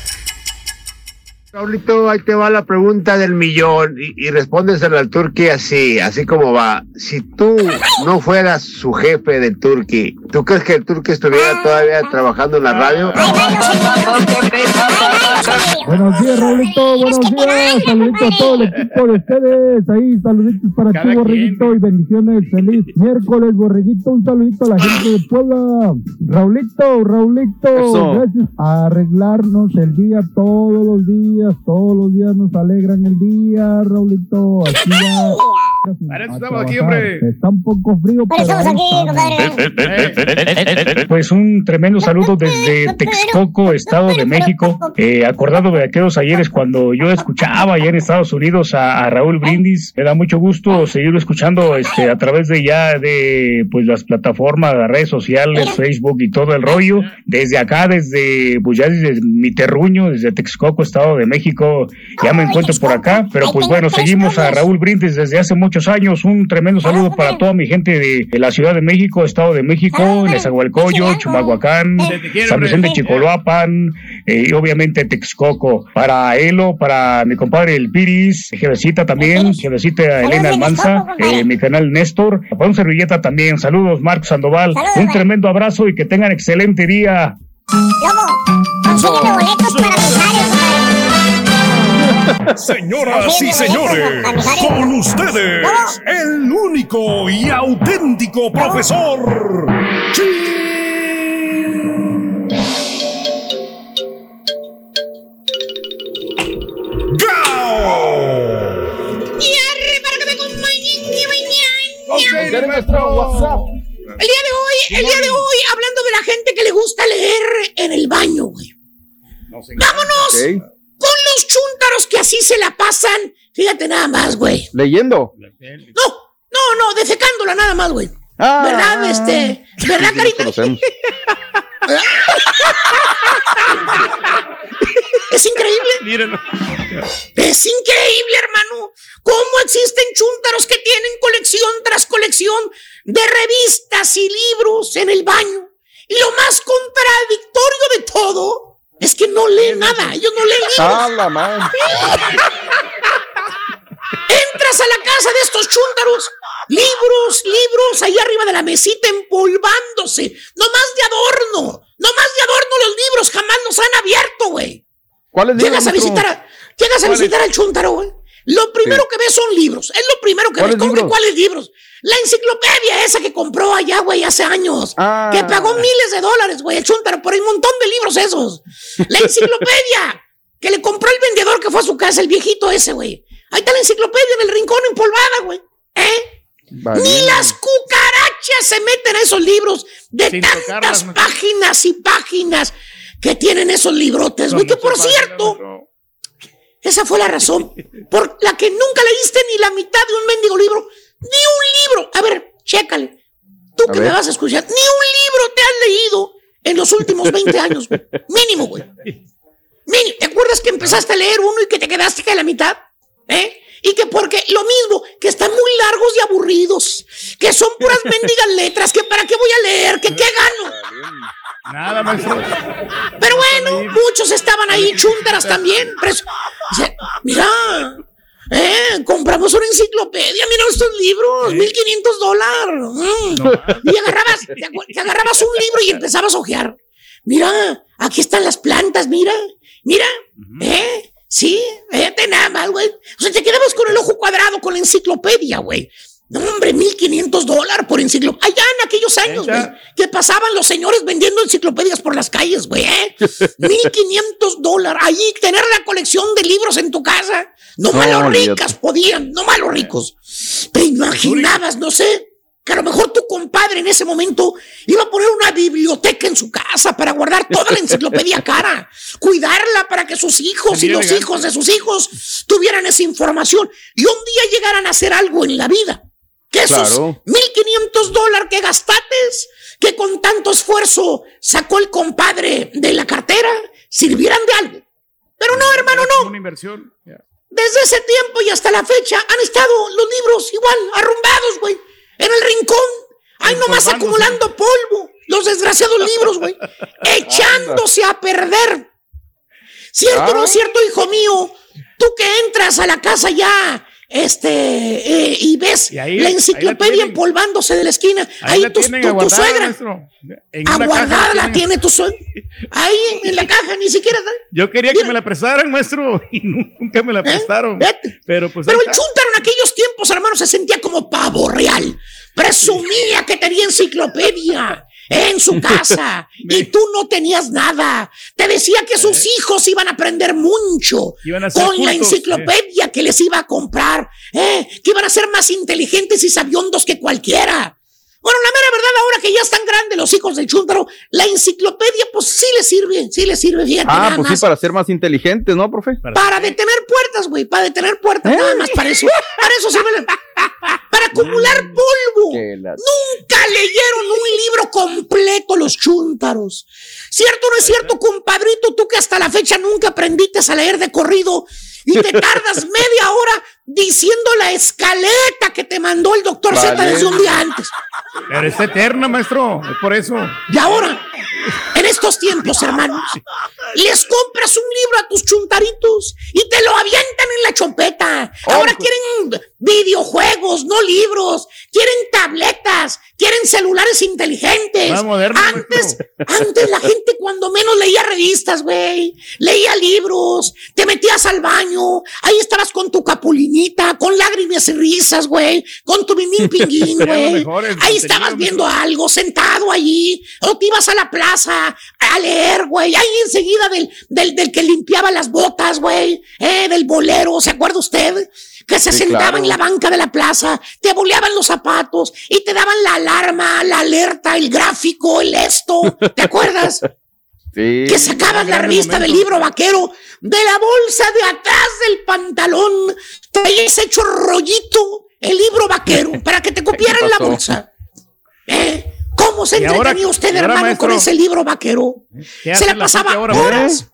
Speaker 15: Raulito, ahí te va la pregunta del millón y, y respóndesela al Turqui así, así como va. Si tú no fueras su jefe del Turqui, ¿Tú crees que tú que estuviera todavía trabajando en la radio?
Speaker 16: Buenos días, Raulito. Buenos días. Saluditos a todo el equipo de ustedes. Ahí, saluditos para ti, Borreguito. Y bendiciones. Feliz miércoles, Borreguito. Un saludito a la gente de Puebla. Raulito, Raulito.
Speaker 4: Eso.
Speaker 16: Gracias. A arreglarnos el día todos los días. Todos los días nos alegran el día, Raulito. Aquí ya.
Speaker 3: Para eso
Speaker 16: a
Speaker 3: estamos aquí, hombre.
Speaker 16: Está un poco frío, pero
Speaker 6: estamos aquí,
Speaker 16: estamos.
Speaker 6: compadre.
Speaker 17: Pues un tremendo saludo desde Texcoco, Estado de México. Eh, acordado de aquellos ayeres cuando yo escuchaba allá en Estados Unidos a, a Raúl Brindis, me da mucho gusto seguirlo escuchando este, a través de ya de pues las plataformas, las redes sociales, Facebook y todo el rollo. Desde acá, desde pues ya desde mi terruño, desde Texcoco, Estado de México, ya me encuentro por acá. Pero pues bueno, seguimos a Raúl Brindis desde hace muchos años. Un tremendo saludo para toda mi gente de, de la Ciudad de México, Estado de México, Nezahualcóyotl, Chumahuacán, San Vicente Chicoloapan eh, y obviamente Texcoco. Para Elo, para mi compadre El Piris, Jevecita también, Jevecita Elena Almanza, eh, mi canal Néstor, para un servilleta también. Saludos, Marcos Sandoval. Un tremendo abrazo y que tengan excelente día.
Speaker 6: Consígueme boletos para
Speaker 10: Señoras y señores, con ustedes, el único y auténtico profesor.
Speaker 5: Y arre, para que me acompañen
Speaker 4: Ok, nuestro WhatsApp.
Speaker 5: El día de hoy, el día de hoy, hablando de la gente que le gusta leer en el baño, güey. Vámonos con los chúntaros que así se la pasan. Fíjate nada más, güey.
Speaker 4: Leyendo.
Speaker 5: No, no, no, defecándola nada más, güey.
Speaker 4: Ah.
Speaker 5: ¿Verdad, este? ¿Verdad, carita? Es increíble. Es increíble, hermano. Cómo existen chúntaros que tienen colección tras colección de revistas y libros en el baño. Y lo más contradictorio de todo es que no leen nada. Ellos no leen libros.
Speaker 4: Ah, la madre.
Speaker 5: Entras a la casa de estos chúntaros, libros, libros, ahí arriba de la mesita empolvándose, no más de adorno, no más de adorno los libros, jamás nos han abierto, güey.
Speaker 4: ¿Cuáles
Speaker 5: Llegas a
Speaker 4: libros,
Speaker 5: visitar, a, llegas a visitar al chúntaro, güey. Lo primero
Speaker 4: Sí.
Speaker 5: que ves son libros, es lo primero que ves.
Speaker 4: ¿Cuáles
Speaker 5: ¿Cómo que
Speaker 4: libros?
Speaker 5: cuáles libros? La enciclopedia esa que compró allá, güey, hace años.
Speaker 4: Ah.
Speaker 5: Que pagó miles de dólares, güey, el chúntaro, por el montón de libros esos. La enciclopedia que le compró el vendedor que fue a su casa, el viejito ese, güey. Ahí está la enciclopedia en el rincón empolvada, güey. ¿Eh? Ni las cucarachas se meten a esos libros de
Speaker 3: Sin
Speaker 5: tantas páginas y páginas que tienen esos librotes, güey. Que por cierto, esa fue la razón por la que nunca leíste ni la mitad de un mendigo libro. Ni un libro. A ver, chécale. Tú
Speaker 4: A
Speaker 5: que me vas a escuchar, ni un libro te has leído en los últimos 20 años. Mínimo, güey. Mínimo. ¿Te acuerdas que empezaste a leer uno y que te quedaste a la mitad? ¿Eh? Y que porque lo mismo, que están muy largos y aburridos, que son puras mendigas letras, que para qué voy a leer, que qué gano.
Speaker 3: Nada, maestro.
Speaker 5: Pero bueno, muchos estaban ahí, chúntaras también. preso- Dice, mira, eh, compramos una enciclopedia, mira estos libros, 1500 dólares. Mm. Y agarrabas, te agarrabas un libro y empezabas a ojear. Mira, aquí están las plantas, mira, mira, eh. Sí, fíjate nada más, güey. O sea, te quedabas con el ojo cuadrado con la enciclopedia, güey. No, hombre, 1500 dólares por enciclopedia. Allá en aquellos años, güey, que pasaban los señores vendiendo enciclopedias por las calles, güey, ¿eh? 1500 dólares. Allí tener la colección de libros en tu casa. No,
Speaker 4: No,
Speaker 5: más los
Speaker 4: olvídate.
Speaker 5: ricas podían, no más los ricos. Te imaginabas, no sé, que a lo mejor tu compadre en ese momento iba a poner una biblioteca en su casa para guardar toda la enciclopedia cara, cuidarla para que sus hijos y los hijos de sus hijos tuvieran esa información y un día llegaran a hacer algo en la vida. Que esos
Speaker 4: Claro.
Speaker 5: 1500 dólares que gastates, que con tanto esfuerzo sacó el compadre de la cartera, sirvieran de algo. Pero no, hermano, no.
Speaker 3: Una inversión. Ya.
Speaker 5: Desde ese tiempo y hasta la fecha han estado los libros igual, arrumbados, güey, en el rincón. Ay, nomás acumulando polvo. Los desgraciados libros, güey. echándose a perder. ¿Cierto o no
Speaker 4: Ah.
Speaker 5: es cierto, hijo mío? Tú que entras a la casa ya este, eh, y ves la
Speaker 3: ahí la
Speaker 5: enciclopedia empolvándose de la esquina.
Speaker 3: Ahí
Speaker 5: Ahí,
Speaker 3: la
Speaker 5: tu, suegra.
Speaker 3: En
Speaker 5: Aguardada
Speaker 3: la tienen.
Speaker 5: tiene tu suegra. Ahí en la caja, ni siquiera.
Speaker 3: Yo quería que me la prestaran, maestro, y nunca me la prestaron. Pero pues
Speaker 5: Pero el. Chuntaro en aquellos tiempos, hermano, se sentía como pavo real. Presumía que tenía enciclopedia en su casa y tú no tenías nada. Te decía que sus hijos iban a aprender mucho
Speaker 3: Iban a ser
Speaker 5: con la enciclopedia que les iba a comprar, eh, que iban a ser más inteligentes y sabiondos que cualquiera. Bueno, la mera verdad, ahora que ya están grandes los hijos del Chuntaro, la enciclopedia, pues sí le sirve, sí le sirve, fíjate.
Speaker 4: Ah,
Speaker 5: nada
Speaker 4: pues
Speaker 5: más.
Speaker 4: sí, para ser más inteligentes, ¿no, profe?
Speaker 5: Para detener puertas, güey, para detener puertas, nada más para eso. Para eso sirve la- Para acumular polvo.
Speaker 4: Que la-
Speaker 5: Nunca leyeron un libro completo los chúntaros. ¿Cierto o no es cierto, compadrito? Tú que hasta la fecha nunca aprendiste a leer de corrido y te tardas media hora diciendo la escaleta que te mandó el doctor Z desde un día antes.
Speaker 3: Pero está eterna, maestro. Es por eso.
Speaker 5: Y ahora, en estos tiempos, hermanos, les compras un libro a tus chuntaritos y te lo avientan en la chopeta. Ahora quieren videojuegos, no libros. Quieren tabletas, quieren celulares inteligentes.
Speaker 3: Más moderno,
Speaker 5: antes, antes la gente cuando menos leía revistas, güey. Leía libros, te metías al baño, ahí estabas con tu capulinita, con lágrimas y risas, güey, con tu mimín pinguín, güey. Ahí estabas viendo algo sentado allí, o te ibas a la plaza a leer, güey, ahí enseguida del, del, del que limpiaba las botas, güey, eh, del bolero, ¿se acuerda usted? Que se
Speaker 4: Sí,
Speaker 5: sentaba
Speaker 4: claro.
Speaker 5: en la banca de la plaza, te boleaban los zapatos y te daban la alarma, la alerta, el gráfico, el esto, ¿te acuerdas?
Speaker 4: Sí.
Speaker 5: que sacabas la revista del libro vaquero de la bolsa de atrás del pantalón, traías hecho rollito el libro vaquero para que te copiaran la bolsa. ¿Eh? ¿Cómo se
Speaker 3: ¿Y ahora-
Speaker 5: entretenía usted, hermano, con ese libro vaquero?
Speaker 3: ¿Qué
Speaker 5: Se la pasaba
Speaker 3: ahora,
Speaker 5: horas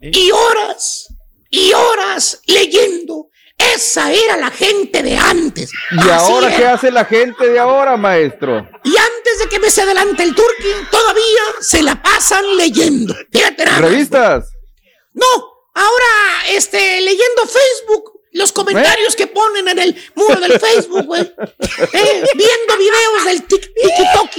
Speaker 3: ¿Eh?
Speaker 5: y horas y horas leyendo. Esa era la gente de antes.
Speaker 4: ¿Y
Speaker 5: Así
Speaker 4: ahora qué hace la gente de ahora, maestro?
Speaker 5: Y antes de que me se adelante el turqui, todavía se la pasan leyendo. Fíjate nada.
Speaker 4: ¿Revistas?
Speaker 5: No, ahora, este, leyendo Facebook, los comentarios que ponen en el muro del Facebook, güey. Eh, viendo videos del TikTok.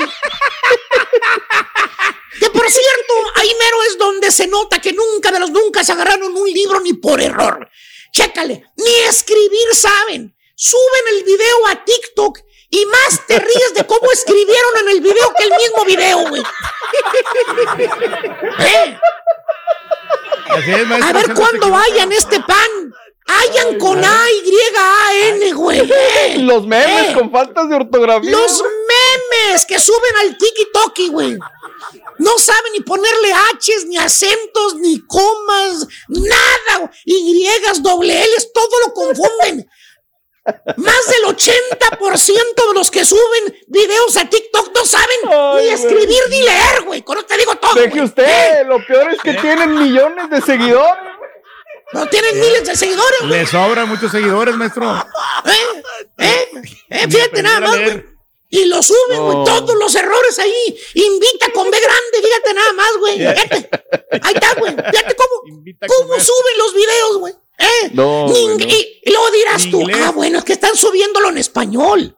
Speaker 5: Que por cierto, ahí mero es donde se nota que nunca de los nunca se agarraron un libro ni por error. Chécale, ni escribir saben. Suben el video a TikTok y más te ríes de cómo escribieron en el video que el mismo video, güey. ¿Eh?
Speaker 3: Así es, maestro,
Speaker 5: A ver cuándo hayan este pan. Hayan con A, Y, A, N, güey.
Speaker 4: Los memes
Speaker 5: eh.
Speaker 4: con faltas de ortografía.
Speaker 5: Los memes que suben al tiki-toki, güey. No saben ni ponerle H's, ni acentos, ni comas, nada. Y, doble L's, todo lo confunden. Más del 80% de los que suben videos a TikTok no saben
Speaker 4: Ay,
Speaker 5: ni
Speaker 4: güey.
Speaker 5: escribir ni leer, güey. Con eso te digo todo.
Speaker 4: Deje
Speaker 5: güey.
Speaker 4: usted, lo peor es que tienen millones de seguidores.
Speaker 5: No tienen miles de seguidores, güey.
Speaker 3: Le sobran muchos seguidores, maestro.
Speaker 5: ¿Eh? ¿Eh? ¿Eh? Fíjate nada más, güey. Y lo suben, güey,
Speaker 4: No.
Speaker 5: todos los errores ahí. Invita con B grande, fíjate nada más, güey. Fíjate. Ahí está, güey. Fíjate cómo,
Speaker 3: Invita a
Speaker 5: cómo
Speaker 3: comer.
Speaker 5: suben los videos, güey. ¿Eh?
Speaker 4: No,
Speaker 5: y, y luego dirás tú,
Speaker 3: inglés.
Speaker 5: ah, bueno, es que están subiéndolo en español.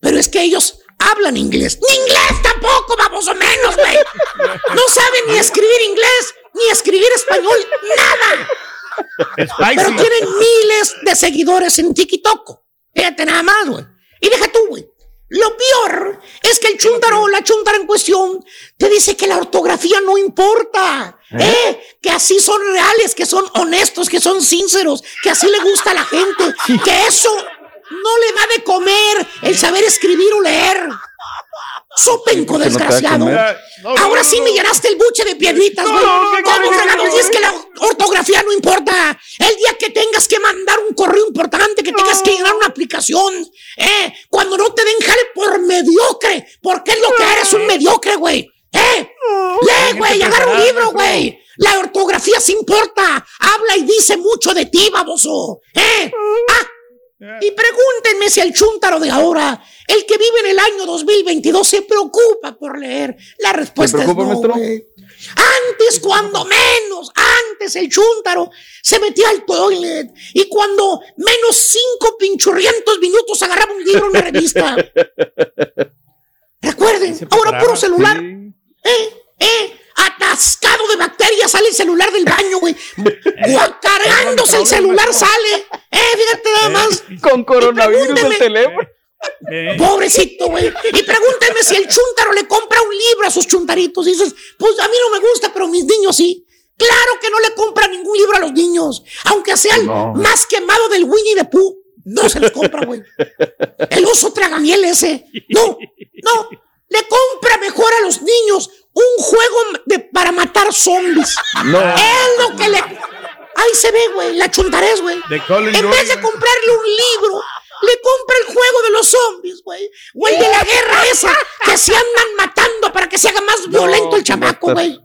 Speaker 5: Pero es que ellos hablan inglés. Ni inglés tampoco, vamos o menos, güey. No saben ni escribir inglés, ni escribir español, nada. Pero tienen miles de seguidores en TikTok. Fíjate nada más, güey. Y deja tú, güey. Lo peor es que el chuntaro o la chuntara en cuestión te dice que la ortografía no importa. ¿eh? Que así son reales, que son honestos, que son sinceros, que así le gusta a la gente. Que eso no le da de comer el saber escribir o leer. Sopenco,
Speaker 4: no
Speaker 5: desgraciado.
Speaker 3: No, no,
Speaker 5: Ahora
Speaker 3: no,
Speaker 5: sí
Speaker 3: no.
Speaker 5: me llenaste el buche de piedritas, güey.
Speaker 3: No, ¿qué
Speaker 5: ¿Cómo fregados
Speaker 3: decir?
Speaker 5: dices que la ortografía no importa? El día que tengas que mandar un correo importante, que tengas que llenar una aplicación, ¿eh? Cuando no te den jale por mediocre, porque es lo que eres, un mediocre, güey. ¿Eh? Lee, güey, agarra un libro, güey. La ortografía sí importa. Habla y dice mucho de ti, baboso. ¿Eh? Ah, y pregúntenme si el chúntaro de ahora, el que vive en el año 2022, se preocupa por leer. La respuesta es no. Antes, cuando menos, antes el chúntaro se metía al toilet y cuando menos cinco pinchurrientos minutos agarraba un libro en una revista. Recuerden, ahora puro celular. ¿Eh? ¿Eh? Atascado de bacterias sale el celular del baño, güey. Cargándose el celular sale. Eh, fíjate nada más.
Speaker 4: Con coronavirus el teléfono.
Speaker 5: Pobrecito, güey. Y pregúntenme si el chuntaro le compra un libro a sus chuntaritos. Y dices, pues a mí no me gusta, pero mis niños sí. Claro que no le compra ningún libro a los niños. Aunque sea el más quemado del Winnie the Pooh. No se le compra, güey. El oso tragamiel ese. No, no. Le compra mejor a los niños un juego de, para matar zombies.
Speaker 4: No.
Speaker 5: Es lo que le. Ahí se ve, güey, la chuntarés, güey. En vez de comprarle un libro, le compra el juego de los zombies, güey. Güey, de la guerra esa, que se andan matando para que se haga más violento el chamaco, güey.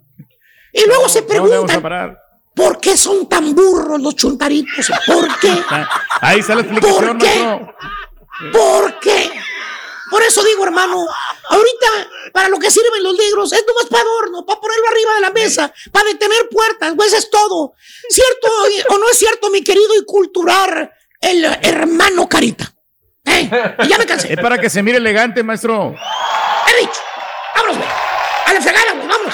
Speaker 5: Y luego se preguntan, ¿por qué son tan burros los chuntaritos? ¿Por qué?
Speaker 3: Ahí está la explicación,
Speaker 5: ¿Por qué? ¿Por qué? Por eso digo, hermano, ahorita para lo que sirven los libros es nomás para adorno, para ponerlo arriba de la mesa, para detener puertas, pues es todo. ¿Cierto o no es cierto, mi querido y cultural el hermano Carita? ¿Eh? Y ya me cansé.
Speaker 3: Es para que se mire elegante, maestro.
Speaker 5: He dicho. Vámonos, güey. A la fregada, güey. Vámonos.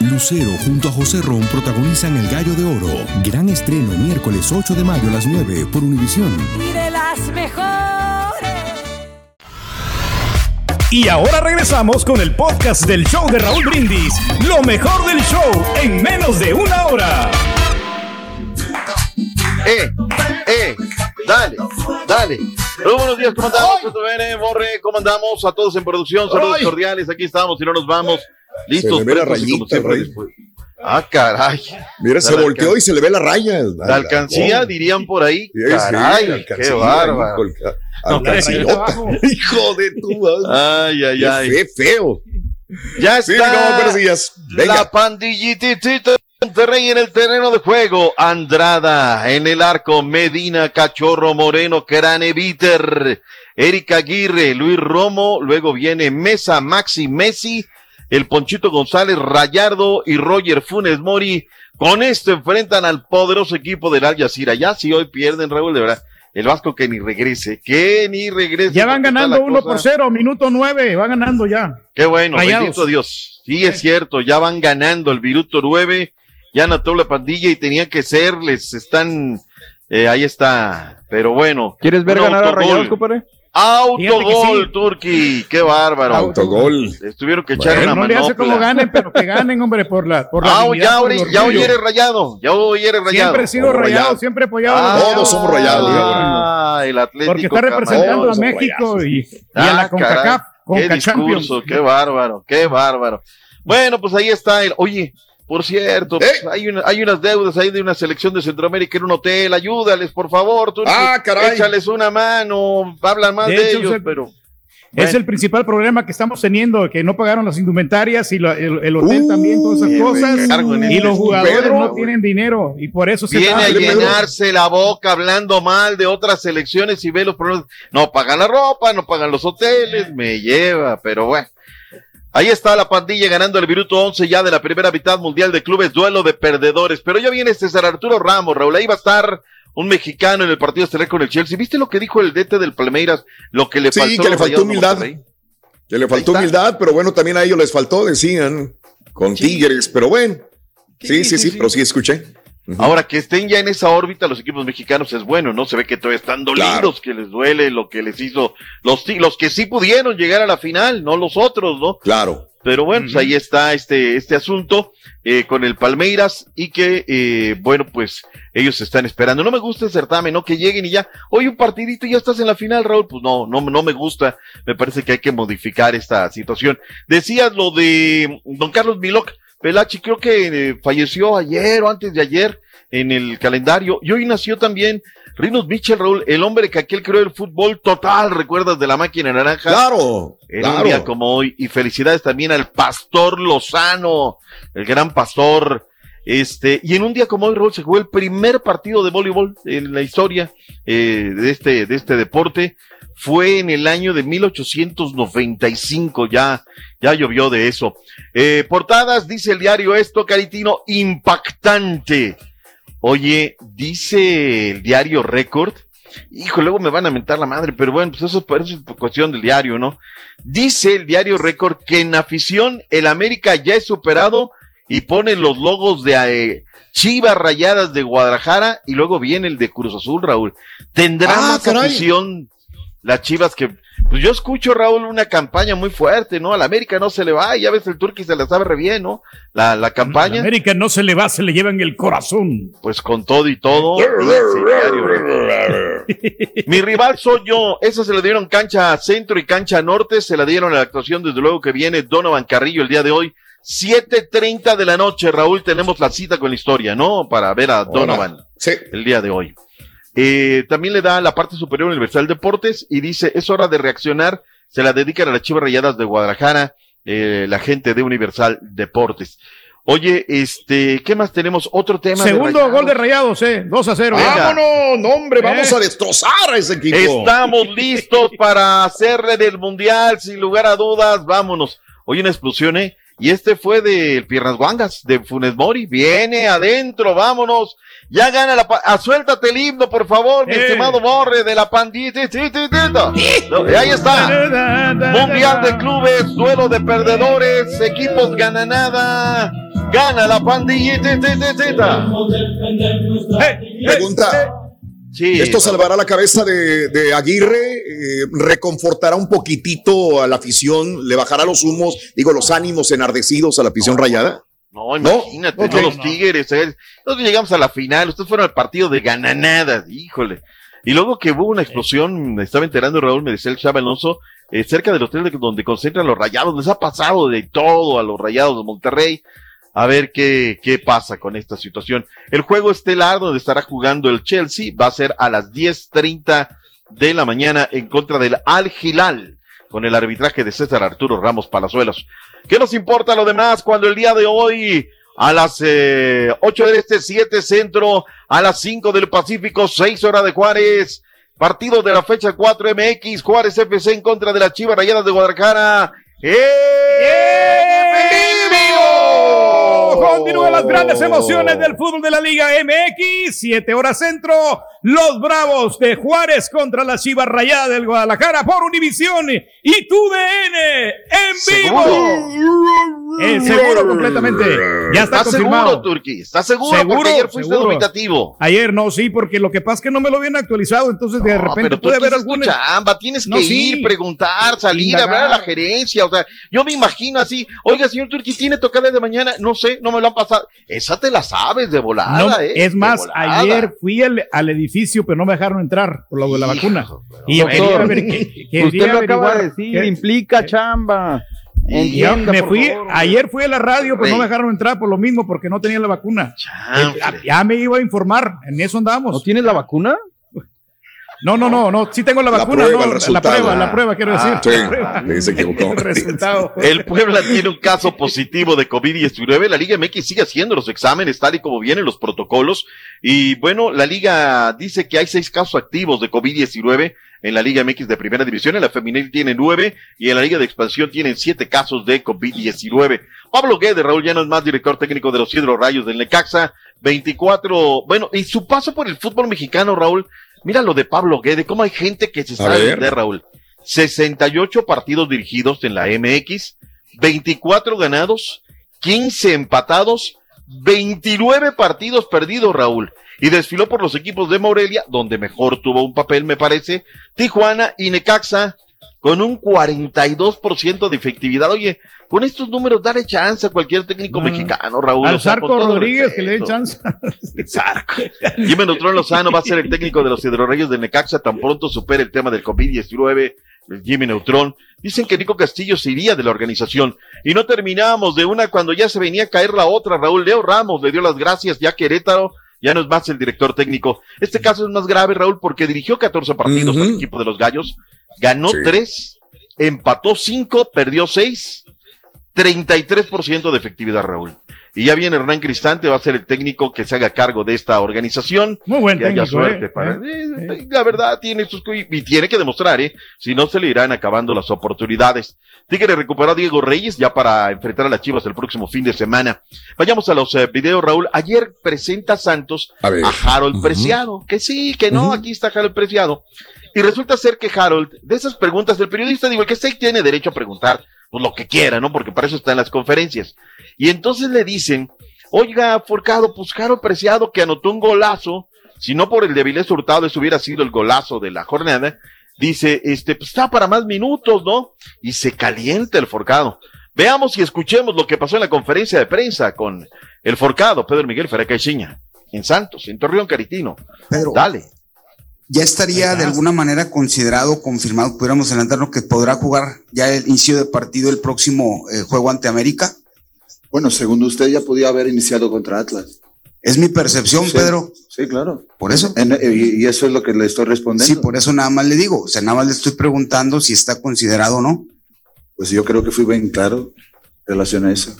Speaker 8: Lucero junto a José Ron protagonizan El Gallo de Oro. Gran estreno miércoles 8 de mayo a las 9 por Univisión.
Speaker 9: Y de las mejores.
Speaker 10: Y ahora regresamos con el podcast del show de Raúl Brindis. Lo mejor del show en menos de una hora.
Speaker 18: Eh, eh, dale, dale. Pero buenos días, ¿cómo andamos? ¿Todo bien, Borre? ¿Cómo andamos? A todos en producción, saludos
Speaker 19: Ay.
Speaker 18: cordiales. Aquí estamos y no nos vamos. Listos,
Speaker 19: Se le ve la rayita,
Speaker 18: siempre. Ah, caray.
Speaker 19: Mira, se volteó y se le ve la raya.
Speaker 18: La alcancía, dirían por ahí.
Speaker 19: Sí, sí,
Speaker 18: Caray, qué bárbaro. No.
Speaker 19: Hijo de tu.
Speaker 18: Ay, ay,
Speaker 19: Qué
Speaker 18: ay.
Speaker 19: fe- feo.
Speaker 18: Ya
Speaker 19: Sí,
Speaker 18: está.
Speaker 19: días. Venga.
Speaker 18: La pandillitita de Monterrey en el terreno de juego. Andrada en el arco. Medina, Cachorro, Moreno, Crane, Viter, Erika Aguirre, Luis Romo. Luego viene Mesa, Maxi, Messi, el Ponchito González, Rayardo y Roger Funes Mori. Con esto enfrentan al poderoso equipo del Al Jazeera. Ya si hoy pierden, Raúl, de verdad. El Vasco que ni regrese, que ni regrese.
Speaker 3: Ya van ganando
Speaker 18: la
Speaker 3: 1
Speaker 18: cosa-
Speaker 3: por 0, minuto 9, va ganando ya.
Speaker 18: Qué bueno,
Speaker 3: Rayados.
Speaker 18: bendito Dios. Sí, es cierto, ya van ganando el Viruto 9, ya anotó la pandilla y tenía que ser, les están, eh, ahí está, pero bueno.
Speaker 4: ¿Quieres ver ganar a
Speaker 18: autogol.
Speaker 4: Rayados, compadre?
Speaker 18: Autogol,
Speaker 3: sí.
Speaker 18: Turqui, qué bárbaro.
Speaker 19: Autogol.
Speaker 18: Les tuvieron que echar
Speaker 3: Bueno,
Speaker 18: una
Speaker 3: no le hace como ganen, pero que ganen, hombre, por la, por la
Speaker 18: Ah,
Speaker 3: dignidad,
Speaker 18: ya,
Speaker 3: por
Speaker 18: hoy- ya eres rayado, ya hoy eres rayado.
Speaker 3: Siempre he sido rayado, siempre he apoyado a los
Speaker 18: Ah,
Speaker 3: rayados.
Speaker 19: Todos somos rayados.
Speaker 18: Ah, el Atlético.
Speaker 3: Porque está representando a México y, y
Speaker 18: Ah,
Speaker 3: a la CONCACAF,
Speaker 18: Qué
Speaker 3: Champions.
Speaker 18: discurso, qué bárbaro, qué bárbaro. Bueno, pues ahí está el. Oye, por cierto, pues, hay, una- hay unas deudas ahí de una selección de Centroamérica en un hotel. Ayúdales, por favor. Tú,
Speaker 19: Ah, caray.
Speaker 18: Échales una mano. Hablan más
Speaker 3: De
Speaker 18: de,
Speaker 3: hecho,
Speaker 18: ellos,
Speaker 3: se-
Speaker 18: pero.
Speaker 3: Es el principal problema que estamos teniendo, que no pagaron las indumentarias y la- el, el hotel
Speaker 19: Uh,
Speaker 3: también, todas esas cosas. Y
Speaker 18: este
Speaker 3: los jugadores
Speaker 19: Pedro,
Speaker 3: no
Speaker 19: güey.
Speaker 3: tienen dinero y por eso se
Speaker 18: Viene a llenarse la boca hablando mal de otras selecciones y ve los problemas. No pagan la ropa, no pagan los hoteles, me lleva, pero bueno. Ahí está la pandilla ganando el Viruto 11 ya de la primera mitad mundial de clubes, duelo de perdedores. Pero ya viene César Arturo Ramos, Raúl. Ahí va a estar un mexicano en el partido estelar con el Chelsea. ¿Viste lo que dijo el DT del Palmeiras? Lo que le
Speaker 19: Sí,
Speaker 18: faltó,
Speaker 19: que le faltó humildad. Que le faltó humildad, pero bueno, también a ellos les faltó, decían, con Tigres, pero bueno. Sí, sí, sí, pero sí escuché.
Speaker 18: Ahora que estén ya en esa órbita los equipos mexicanos es bueno, ¿no? Se ve que todavía están dolidos, que les duele lo que les hizo los, los que sí pudieron llegar a la final, no los otros, ¿no?
Speaker 19: Claro.
Speaker 18: Pero bueno, pues ahí está este, este asunto eh, con el Palmeiras y que, eh, bueno, pues ellos están esperando. No me gusta el certamen, ¿no? Que lleguen y ya, hoy un partidito y ya estás en la final, Raúl. Pues no, no, no me gusta. Me parece que hay que modificar esta situación. Decías lo de don Carlos Miloc. Pelachi creo que eh, falleció ayer o antes de ayer en el calendario. Y hoy nació también Rinos Mitchell, Raúl, el hombre que aquel creó el fútbol total, ¿recuerdas de la máquina naranja?
Speaker 19: Claro,
Speaker 18: En un
Speaker 19: claro.
Speaker 18: día como hoy. Y felicidades también al Pastor Lozano, el gran pastor. Este, y en un día como hoy, Raúl, se jugó el primer partido de voleibol en la historia eh, de, este, de este deporte. Fue en el año de 1895, ya, ya llovió de eso. Eh, portadas, dice el diario esto, Caritino, impactante. Oye, dice el diario Record, hijo, luego me van a mentar la madre, pero bueno, pues eso, eso es cuestión del diario, ¿no? Dice el diario Record que en afición el América ya es superado y pone los logos de eh, Chivas Rayadas de Guadalajara y luego viene el de Cruz Azul, Raúl. ¿Tendrá
Speaker 19: Ah,
Speaker 18: más
Speaker 19: caray.
Speaker 18: afición las Chivas que... Pues yo escucho, Raúl, una campaña muy fuerte, ¿no? Al América no se le va, y ya ves el Turqui se la sabe re bien, ¿no? La, la campaña.
Speaker 3: América no se le va, se le lleva en el corazón.
Speaker 18: Pues con todo y todo. Mi rival soy yo. Esa se le dieron cancha centro y cancha norte. Se la dieron a la actuación, desde luego que viene Donovan Carrillo el día de hoy. 7.30 de la noche, Raúl, tenemos la cita con la historia, ¿no? Para ver a Donovan el día de hoy. Eh, también le da la parte superior Universal Deportes y dice, es hora de reaccionar. Se la dedican a las Chivas Rayadas de Guadalajara, eh, la gente de Universal Deportes. Oye, este, ¿qué más tenemos? Otro tema.
Speaker 3: Segundo gol de Rayados, eh. 2 a 0.
Speaker 18: Venga.
Speaker 19: Vámonos, no, hombre, vamos
Speaker 3: Eh.
Speaker 19: a destrozar a ese equipo.
Speaker 18: Estamos listos para hacerle del mundial, sin lugar a dudas. Vámonos. Hoy una explosión, ¿eh? Y este fue de Piernas Guangas, de Funes Mori. Viene adentro, vámonos. Ya gana la. pa- Ah, suéltate el himno, por favor, mi
Speaker 3: Eh.
Speaker 18: estimado Borre, de la pandita. No, y ahí está. Mundial de clubes, duelo de perdedores, equipos gana nada. Gana la pandillita.
Speaker 19: Pregunta.
Speaker 18: Sí,
Speaker 19: ¿Esto salvará la cabeza de, de Aguirre? Eh, ¿Reconfortará un poquitito a la afición? ¿Le bajará los humos, digo, los ánimos enardecidos a la afición rayada?
Speaker 18: No, imagínate, no los Tigres. eh. Nosotros llegamos a la final, ustedes fueron al partido de gananadas, híjole. Y luego que hubo una explosión, me estaba enterando Raúl, me decía el Chava Alonso, eh, cerca del hotel de- donde concentran los rayados, les ha pasado de todo a los rayados de Monterrey. A ver qué, qué pasa con esta situación. El juego estelar donde estará jugando el Chelsea va a ser a las 10.30 de la mañana en contra del Al Hilal con el arbitraje de César Arturo Ramos Palazuelos. ¿Qué nos importa lo demás cuando el día de hoy a las eh, 8 del Este, 7 Centro, a las 5 del Pacífico, 6 horas de Juárez, partido de la fecha 4 MX, Juárez FC en contra de las Chivas Rayadas de Guadalajara. ¡En vivo!
Speaker 3: Continúan las grandes emociones del fútbol de la Liga MX. Siete horas centro. Los Bravos de Juárez contra la Chivas Rayada del Guadalajara por Univisión y TUDN en vivo. Eh, seguro completamente. Ya está
Speaker 18: ¿Estás
Speaker 3: confirmado.
Speaker 18: seguro, Turki? ¿Estás seguro? Porque ayer fuiste
Speaker 3: seguro.
Speaker 18: dubitativo.
Speaker 3: Ayer no, sí, porque lo que pasa es que no me lo habían actualizado, entonces de
Speaker 18: No,
Speaker 3: repente
Speaker 18: pero
Speaker 3: puede haber
Speaker 18: tu
Speaker 3: algún
Speaker 18: chamba, tienes
Speaker 3: No,
Speaker 18: que
Speaker 3: sí.
Speaker 18: ir, preguntar, salir,
Speaker 3: Indagar.
Speaker 18: hablar a la gerencia, o sea, yo me imagino así, oiga, señor Turki, ¿tiene tocada de mañana? No sé, no me lo han pasado. Esa te la sabes de volada,
Speaker 3: No,
Speaker 18: ¿eh?
Speaker 3: es más, ayer fui al, al edificio, pero no me dejaron entrar por lo de la vacuna. Y yo
Speaker 4: Doctor,
Speaker 3: quería ver qué- quería
Speaker 4: Usted lo acaba de decir, implica chamba. Entienda,
Speaker 3: me fui,
Speaker 4: favor.
Speaker 3: ayer fui a la radio, pero no me dejaron entrar por lo mismo, porque no tenía la vacuna. Eh, Ya me iba a informar, en eso andamos. ¿No
Speaker 4: tienes la vacuna?
Speaker 3: No, no, no, no, sí tengo la
Speaker 19: La
Speaker 3: vacuna,
Speaker 19: prueba, el
Speaker 3: no, la prueba, la prueba, quiero decir.
Speaker 19: Ah, sí,
Speaker 3: la prueba.
Speaker 19: se equivocó.
Speaker 3: El resultado.
Speaker 18: El Puebla tiene un caso positivo de COVID-19. La Liga MX sigue haciendo los exámenes tal y como vienen los protocolos. Y bueno, la Liga dice que hay seis casos activos de COVID-19 en la Liga MX de Primera División. En la femenil tiene nueve y en la Liga de Expansión tienen siete casos de COVID-19. Pablo Guedes, Raúl, ya no es más director técnico de los Cedros Rayos del Necaxa. 24, bueno, y su paso por el fútbol mexicano, Raúl. Mira lo de Pablo Guedes, cómo hay gente que se sabe vender, Raúl. 68 partidos dirigidos en la MX, 24 ganados, 15 empatados, 29 partidos perdidos, Raúl. Y desfiló por los equipos de Morelia, donde mejor tuvo un papel, me parece, Tijuana y Necaxa, con un 42% de efectividad. Oye, con estos números, dale chance a cualquier técnico mexicano, Raúl.
Speaker 3: Al
Speaker 18: o sea,
Speaker 3: Zarco
Speaker 18: con todo
Speaker 3: Rodríguez, que le dé
Speaker 18: respeto.
Speaker 3: chance.
Speaker 18: Jimmy Neutrón Lozano va a ser el técnico de los Hidrorreyes de Necaxa tan pronto supere el tema del COVID-19. el Jimmy Neutrón. Dicen que Nico Castillo se iría de la organización. Y no terminábamos de una cuando ya se venía a caer la otra. Raúl Leo Ramos le dio las gracias ya Querétaro. Ya no es más el director técnico. Este caso es más grave, Raúl, porque dirigió 14 partidos al equipo de los Gallos. Ganó
Speaker 19: Sí.
Speaker 18: 3, empató 5, perdió 6. 33% de efectividad, Raúl. Y ya viene Hernán Cristante, va a ser el técnico que se haga cargo de esta organización.
Speaker 3: Muy buen
Speaker 18: que haya suerte
Speaker 3: eh,
Speaker 18: para.
Speaker 3: eh,
Speaker 18: Eh, La verdad, tiene sus. Y tiene que demostrar, ¿eh? Si no, se le irán acabando las oportunidades. Tigre recuperó a Diego Reyes ya para enfrentar a las Chivas el próximo fin de semana. Vayamos a los eh, videos, Raúl. Ayer presenta Santos
Speaker 19: A
Speaker 18: Harold. Preciado. Que sí, que no, aquí está Harold Preciado. Y resulta ser que Harold, de esas preguntas del periodista, digo, el que esté tiene derecho a preguntar pues, lo que quiera, ¿no? Porque para eso están las conferencias. Y entonces le dicen, oiga, Forcado, pues Harold Preciado que anotó un golazo, si no por el de Avilés Hurtado, eso hubiera sido el golazo de la jornada, dice, este, pues está para más minutos, ¿no? Y se calienta el Forcado. Veamos y escuchemos lo que pasó en la conferencia de prensa con el Forcado, Pedro Miguel Ferracaiciña, en Santos, en Torreón Caritino.
Speaker 20: Pedro.
Speaker 18: Dale.
Speaker 20: Ya estaría de alguna manera considerado, confirmado, pudiéramos adelantarnos que podrá jugar ya el inicio de partido el próximo eh, juego ante América.
Speaker 21: Bueno, según usted ya podía haber iniciado contra Atlas.
Speaker 20: Es mi percepción,
Speaker 21: Sí,
Speaker 20: Pedro.
Speaker 21: Sí, claro.
Speaker 20: Por eso.
Speaker 21: En- y, y eso es lo que le estoy respondiendo.
Speaker 20: Sí, por eso nada más le digo. O sea, nada más le estoy preguntando si está considerado o no.
Speaker 21: Pues yo creo que fui bien claro en relación a eso.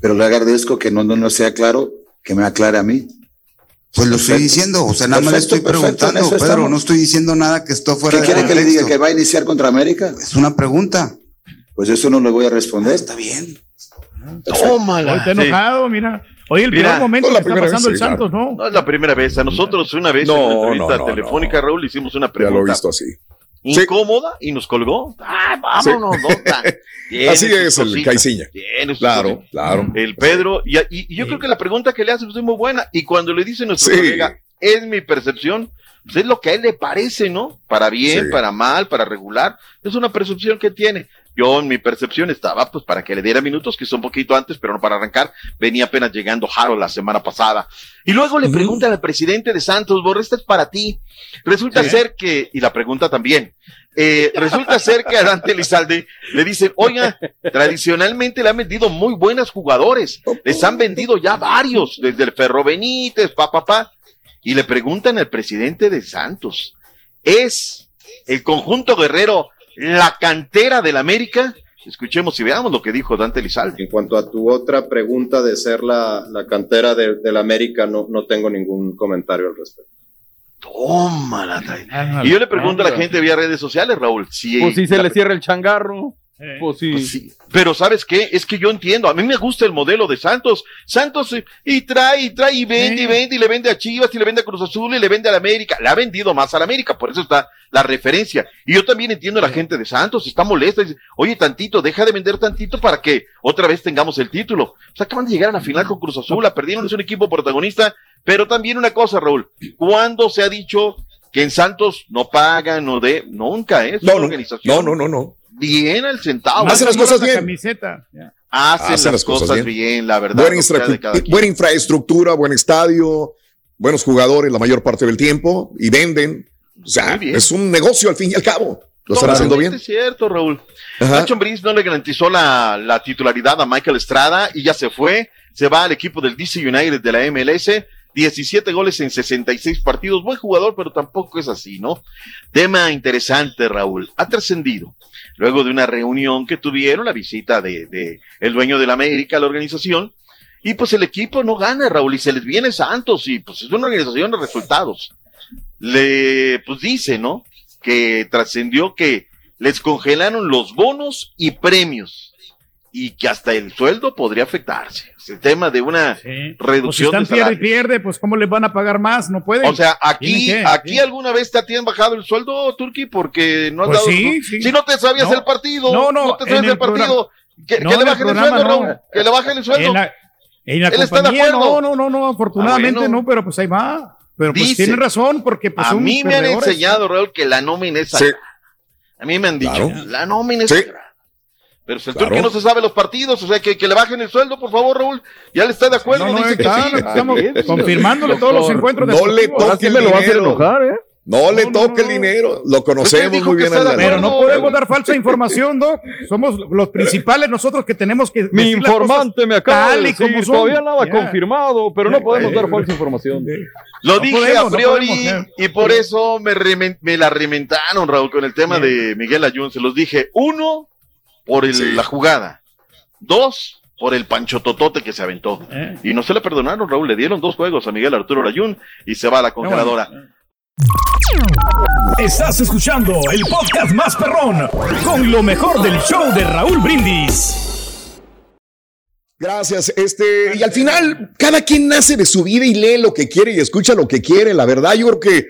Speaker 21: Pero le agradezco que no, no, no sea claro, que me aclare a mí.
Speaker 20: Pues lo estoy diciendo, o sea, nada más le estoy preguntando, Pedro,
Speaker 21: estamos.
Speaker 20: no estoy diciendo nada que esto fuera
Speaker 21: ¿Qué
Speaker 20: de
Speaker 21: quiere que le diga? ¿Que va a iniciar contra América?
Speaker 20: Es una pregunta.
Speaker 21: Pues eso no le voy a responder.
Speaker 20: está bien.
Speaker 18: Tómala.
Speaker 3: Hoy está enojado, mira. Hoy el
Speaker 18: Mira,
Speaker 3: peor momento
Speaker 18: no, la
Speaker 3: que está
Speaker 18: primera
Speaker 3: pasando
Speaker 18: vez,
Speaker 3: el Santos, ¿no?
Speaker 18: No es la primera vez. A nosotros una vez
Speaker 19: No,
Speaker 18: en una entrevista
Speaker 19: no, no,
Speaker 18: telefónica, Raúl, hicimos una
Speaker 19: Ya
Speaker 18: pregunta
Speaker 19: lo he visto así.
Speaker 18: Incómoda y nos colgó. Ah, vámonos, nota. Tiene
Speaker 19: Así es el Caiciña. Claro, claro.
Speaker 18: El Pedro, y, y- y yo creo que la pregunta que le hace pues, es muy buena. Y cuando le dice nuestro
Speaker 19: Sí.
Speaker 18: colega, es mi percepción, pues es lo que a él le parece, ¿no? Para bien,
Speaker 19: Sí.
Speaker 18: para mal, para regular. Es una percepción que tiene. Yo en mi percepción estaba pues para que le diera minutos, que es un poquito antes, pero no para arrancar. Venía apenas llegando Harold la semana pasada. Y luego le preguntan al presidente de Santos, Borre, esta es para ti. Resulta
Speaker 19: Sí.
Speaker 18: ser que, y la pregunta también, eh, resulta ser que a Dante Lizalde le dicen, oiga, tradicionalmente le han vendido muy buenos jugadores, les han vendido ya varios, desde el Ferro Benítez, pa, pa, pa, y le preguntan al presidente de Santos, ¿es el conjunto guerrero la cantera del América? Escuchemos y veamos lo que dijo Dante Lizalde.
Speaker 22: En cuanto a tu otra pregunta de ser la, la cantera de, del América, no, no tengo ningún comentario al respecto.
Speaker 18: Tómala, trae. Y yo le pregunto a la gente vía redes sociales, Raúl, si
Speaker 4: Pues si se
Speaker 18: la-
Speaker 4: le cierra el changarro. Pues sí.
Speaker 18: Pues sí. Pero ¿sabes qué? Es que yo entiendo, a mí me gusta el modelo de Santos. Santos eh, y trae y trae y vende y vende y le vende a Chivas y le vende a Cruz Azul y le vende a la América. Le ha vendido más a la América, por eso está la referencia. Y yo también entiendo a la gente de Santos, está molesta. Dice, Oye, tantito, deja de vender tantito para que otra vez tengamos el título. O sea, acaban de llegar a la final con Cruz Azul, la perdieron, es un equipo protagonista. Pero también una cosa, Raúl, ¿cuándo se ha dicho que en Santos no pagan o de nunca, ¿eh? Es
Speaker 19: No,
Speaker 18: una
Speaker 19: no,
Speaker 18: organización
Speaker 19: no, no, no, no.
Speaker 18: bien al centavo.
Speaker 19: Hacen las cosas bien.
Speaker 3: Camiseta.
Speaker 18: Hacen, las, cosas, bien. la verdad.
Speaker 19: Buena, infra- buena infraestructura, buen estadio, buenos jugadores la mayor parte del tiempo y venden. O sea, es un negocio al fin y al cabo. Lo están haciendo bien.
Speaker 18: Totalmente cierto, Raúl.
Speaker 19: Ajá.
Speaker 18: Nacho Ambriz no le garantizó la, la titularidad a Michael Estrada y ya se fue. Se va al equipo del DC United de la MLS. 17 goles en 66 partidos. Buen jugador, pero tampoco es así, ¿no? Tema interesante, Raúl. Ha trascendido. Luego de una reunión que tuvieron, la visita de, de el dueño de la América a la organización, y pues el equipo no gana, Raúl, y se les viene Santos, y pues es una organización de resultados. Le, pues dice, ¿no? Que trascendió que les congelaron los bonos y premios. y que hasta el sueldo podría afectarse. Es el tema de una
Speaker 3: Pues si
Speaker 18: reducción
Speaker 3: están
Speaker 18: de
Speaker 3: pierde pierde, pues ¿cómo les van a pagar más? No pueden.
Speaker 18: O sea, aquí,
Speaker 3: que,
Speaker 18: aquí
Speaker 3: sí.
Speaker 18: alguna vez te han bajado el sueldo, Turki, porque no has
Speaker 3: Pues
Speaker 18: dado.
Speaker 3: sí,
Speaker 18: no-
Speaker 3: sí.
Speaker 18: Si no te sabías
Speaker 3: No.
Speaker 18: el partido,
Speaker 3: No, no,
Speaker 18: te
Speaker 3: en
Speaker 18: sabes el,
Speaker 3: el
Speaker 18: partido, que,
Speaker 3: No,
Speaker 18: que le
Speaker 3: el
Speaker 18: bajen el,
Speaker 3: programa
Speaker 18: sueldo,
Speaker 3: no.
Speaker 18: Raúl, que le bajen el sueldo.
Speaker 3: En la, en la
Speaker 18: Él está de
Speaker 3: compañía,
Speaker 18: acuerdo.
Speaker 3: no, no, no, no, afortunadamente
Speaker 18: Ah, bueno.
Speaker 3: no, pero pues ahí va. Pero pues
Speaker 18: Dice,
Speaker 3: tienen razón, porque pues
Speaker 18: a mí me han enseñado, Raúl, que la nómina es
Speaker 3: Sí.
Speaker 18: A mí me han dicho,
Speaker 3: Claro.
Speaker 18: la nómina es
Speaker 3: Sí.
Speaker 18: sagrada. Pero el
Speaker 3: Claro.
Speaker 18: Turki no se sabe los partidos, o sea, que, que le bajen el sueldo, por favor, Raúl. Ya le está de acuerdo,
Speaker 3: No, no,
Speaker 18: dice que
Speaker 3: claro,
Speaker 18: sí.
Speaker 3: estamos confirmándole todos los encuentros
Speaker 1: No le toque el dinero.
Speaker 4: ¿eh?
Speaker 1: No le toque el dinero. Lo conocemos muy bien.
Speaker 3: Pero no podemos dar falsa información, Doc. Somos los principales nosotros que tenemos que.
Speaker 4: Mi
Speaker 3: decir
Speaker 4: informante me acaba
Speaker 3: tal
Speaker 4: de
Speaker 3: y como
Speaker 4: decir,
Speaker 3: son.
Speaker 4: todavía nada
Speaker 3: Ya.
Speaker 4: confirmado, pero no podemos
Speaker 3: eh,
Speaker 4: dar falsa información.
Speaker 18: Lo
Speaker 3: No
Speaker 18: dije
Speaker 3: podemos,
Speaker 18: a
Speaker 3: no
Speaker 18: priori
Speaker 3: podemos, eh.
Speaker 18: y por eso me, remen- me la rementaron, Raúl, con el tema de Miguel Ayun. Se los dije, uno, por el- la jugada. Dos, por el pancho totote que se aventó.
Speaker 3: Eh.
Speaker 18: Y no se le perdonaron, Raúl. Le dieron dos juegos a Miguel Arturo Ayun y se va a la congeladora.
Speaker 10: Estás escuchando el podcast más perrón con lo mejor del show de Raúl Brindis.
Speaker 1: Gracias. Este, y al final, cada quien nace de su vida y lee lo que quiere y escucha lo que quiere. La verdad, yo creo que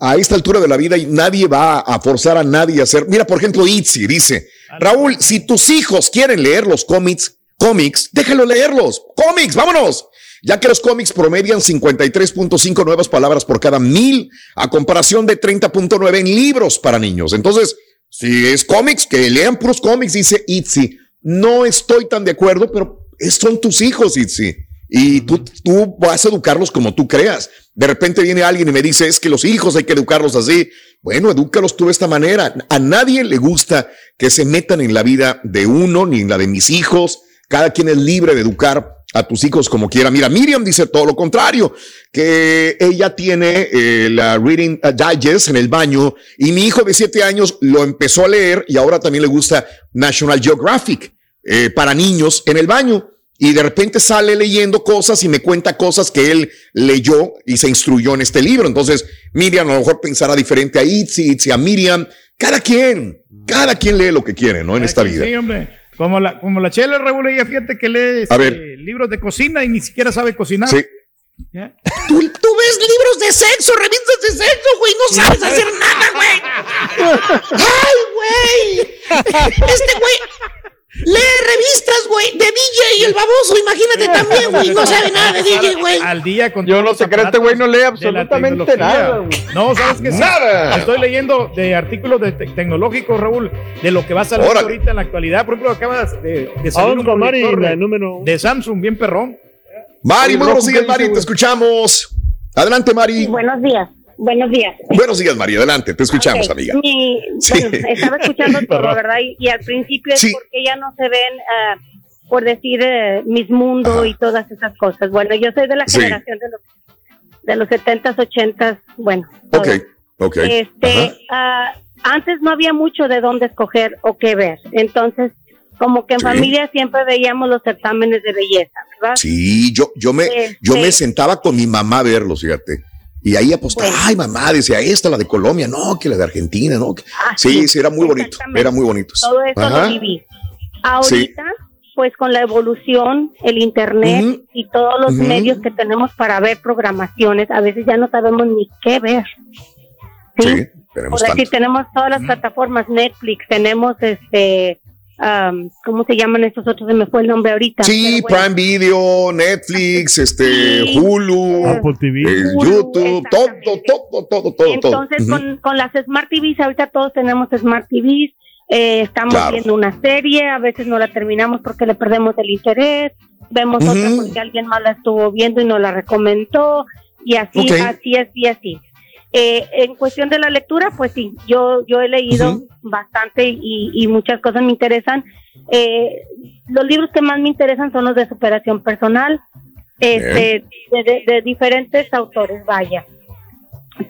Speaker 1: a esta altura de la vida nadie va a forzar a nadie a hacer. Mira, por ejemplo, Itzi dice: Raúl, si tus hijos quieren leer los cómics, cómics, déjalo leerlos. Cómics, vámonos. Ya que los cómics promedian 53.5 nuevas palabras por cada mil, a comparación de 30.9 en libros para niños. Entonces, si es cómics, que lean puros cómics, dice Itzi. No estoy tan de acuerdo, pero son tus hijos, Itzi. Y tú, tú vas a educarlos como tú creas. De repente viene alguien y me dice, es que los hijos hay que educarlos así. Bueno, edúcalos tú de esta manera. A nadie le gusta que se metan en la vida de uno ni en la de mis hijos. Cada quien es libre de educar a tus hijos como quiera. Mira, Miriam dice todo lo contrario, que ella tiene eh, la Reading Digest en el baño y mi hijo de siete años lo empezó a leer y ahora también le gusta National Geographic eh, para niños en el baño. Y de repente sale leyendo cosas y me cuenta cosas que él leyó y se instruyó en este libro. Entonces, Miriam a lo mejor pensará diferente a Itzi, Itzi a Miriam. Cada quien, cada quien lee lo que quiere, ¿no? En esta vida.
Speaker 3: Sí, hombre. Como la, como la Chela Raúl, ella fíjate que lee este, libros de cocina y ni siquiera sabe cocinar.
Speaker 1: Sí.
Speaker 3: ¿Ya?
Speaker 5: Tú, tú ves libros de sexo, revistas de sexo, güey, no sabes hacer nada, güey. ¡Ay, güey! Este güey lee revistas, güey, de DJ el baboso, imagínate también, güey, no sabe nada de DJ, güey.
Speaker 3: Al día con
Speaker 4: Yo no sé que este güey no lee absolutamente nada, güey.
Speaker 3: No, ¿sabes qué? Sí,
Speaker 4: Nada.
Speaker 3: Estoy leyendo de artículos de te- tecnológicos, Raúl, de lo que va a salir ahorita en la actualidad. Por ejemplo, acabas de, de salir
Speaker 2: Vamos
Speaker 3: un
Speaker 2: Mari, la número
Speaker 3: de Samsung, bien perrón.
Speaker 1: Mari, buenos días,
Speaker 3: ¿qué
Speaker 1: Mari, te escuchamos. Adelante, Mari.
Speaker 6: Buenos días, buenos días.
Speaker 1: Buenos días, Mari, adelante, te escuchamos, amiga.
Speaker 6: mi-
Speaker 1: Sí.
Speaker 6: bueno, estaba escuchando todo. ¿verdad? Y, y al principio es
Speaker 1: Sí.
Speaker 6: porque ya no se ven, ah, por decir, eh, mis mundos y todas esas cosas. Bueno, yo soy de la
Speaker 1: Sí.
Speaker 6: generación de los, de los 70s, 80s, bueno.
Speaker 1: Ok, ok.
Speaker 6: Este, ah, antes no había mucho de dónde escoger o qué ver. Entonces, como que en
Speaker 1: Sí.
Speaker 6: familia siempre veíamos los certámenes de belleza, ¿verdad?
Speaker 1: Sí, yo, yo me,
Speaker 6: Este-
Speaker 1: yo me sentaba con mi mamá a verlos, fíjate. Y ahí apostaba, ay mamá, decía, esta la de Colombia, no, que la de Argentina, no. que- sí, sí, era muy bonito, era muy bonito.
Speaker 6: Todo eso
Speaker 1: Ajá.
Speaker 6: lo viví. Ahorita, pues con la evolución, el internet y todos los medios que tenemos para ver programaciones, a veces ya no sabemos ni qué ver.
Speaker 1: Sí, tenemos
Speaker 6: Por decir, tenemos todas las plataformas, Netflix, tenemos este, am, ¿cómo se llaman estos otros? Se me fue el nombre ahorita.
Speaker 1: Sí,
Speaker 6: bueno.
Speaker 1: Prime Video, Netflix, este,
Speaker 6: Sí.
Speaker 1: Hulu,
Speaker 2: Apple TV.
Speaker 1: eh, YouTube, todo, todo, todo, todo, todo.
Speaker 6: Entonces, con, con las Smart TVs, ahorita todos tenemos Smart TVs, eh, estamos
Speaker 1: Claro.
Speaker 6: viendo una serie, a veces no la terminamos porque le perdemos el interés, vemos otra porque alguien más la estuvo viendo y nos la recomendó, y así, así, así, así. Eh, en cuestión de la lectura, pues sí, yo, yo he leído bastante y, y muchas cosas me interesan. Eh, los libros que más me interesan son los de superación personal, este, de, de- de diferentes autores, vaya.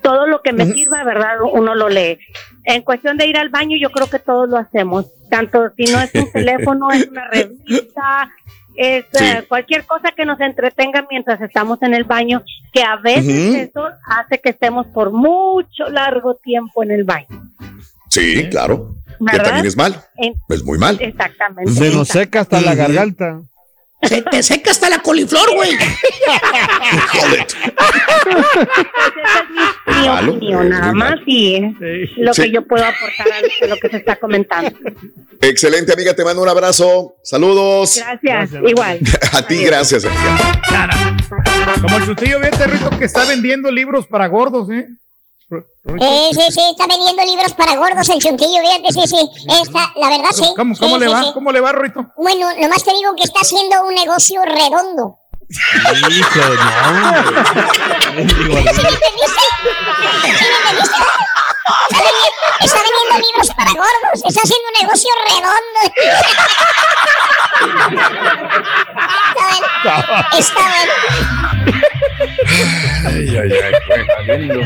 Speaker 6: Todo lo que me sirva, ¿verdad? Uno lo lee. En cuestión de ir al baño, yo creo que todos lo hacemos. Tanto si no es un teléfono, es una revista, es
Speaker 1: Sí.
Speaker 6: eh, cualquier cosa que nos entretenga mientras estamos en el baño, que a veces eso hace que estemos por mucho largo tiempo en el baño.
Speaker 1: Sí, claro. Que
Speaker 6: ¿Verdad?
Speaker 1: también es mal.
Speaker 6: En-
Speaker 1: Es muy mal.
Speaker 6: Exactamente.
Speaker 4: Se nos seca hasta la garganta.
Speaker 5: Se te seca hasta la coliflor, güey.
Speaker 6: Mi
Speaker 1: Malo,
Speaker 6: opinión,
Speaker 1: es
Speaker 6: nada más y lo
Speaker 1: Sí.
Speaker 6: que yo puedo aportar a lo que se está comentando.
Speaker 1: Excelente, amiga. Te mando un abrazo. Saludos.
Speaker 6: Gracias, igual.
Speaker 1: A ti, gracias, amiga.
Speaker 3: Como el chutillo, vete, Rito, que está vendiendo libros para gordos, ¿eh?
Speaker 7: Eh, sí, sí, está vendiendo libros para gordos el chuntillo, fíjate, sí, sí. Está, la verdad, sí.
Speaker 3: ¿Cómo, cómo
Speaker 7: Sí,
Speaker 3: le
Speaker 7: sí,
Speaker 3: va?
Speaker 7: sí.
Speaker 3: ¿Cómo le va, Rito?
Speaker 7: Bueno, nomás te digo que está haciendo un negocio redondo. ¿Sí me entendiste? ¿Sí me entendiste? Está vendiendo, está vendiendo libros para gordos, está haciendo un negocio redondo. Está bueno. Está bueno.
Speaker 1: Ay, ay, ay.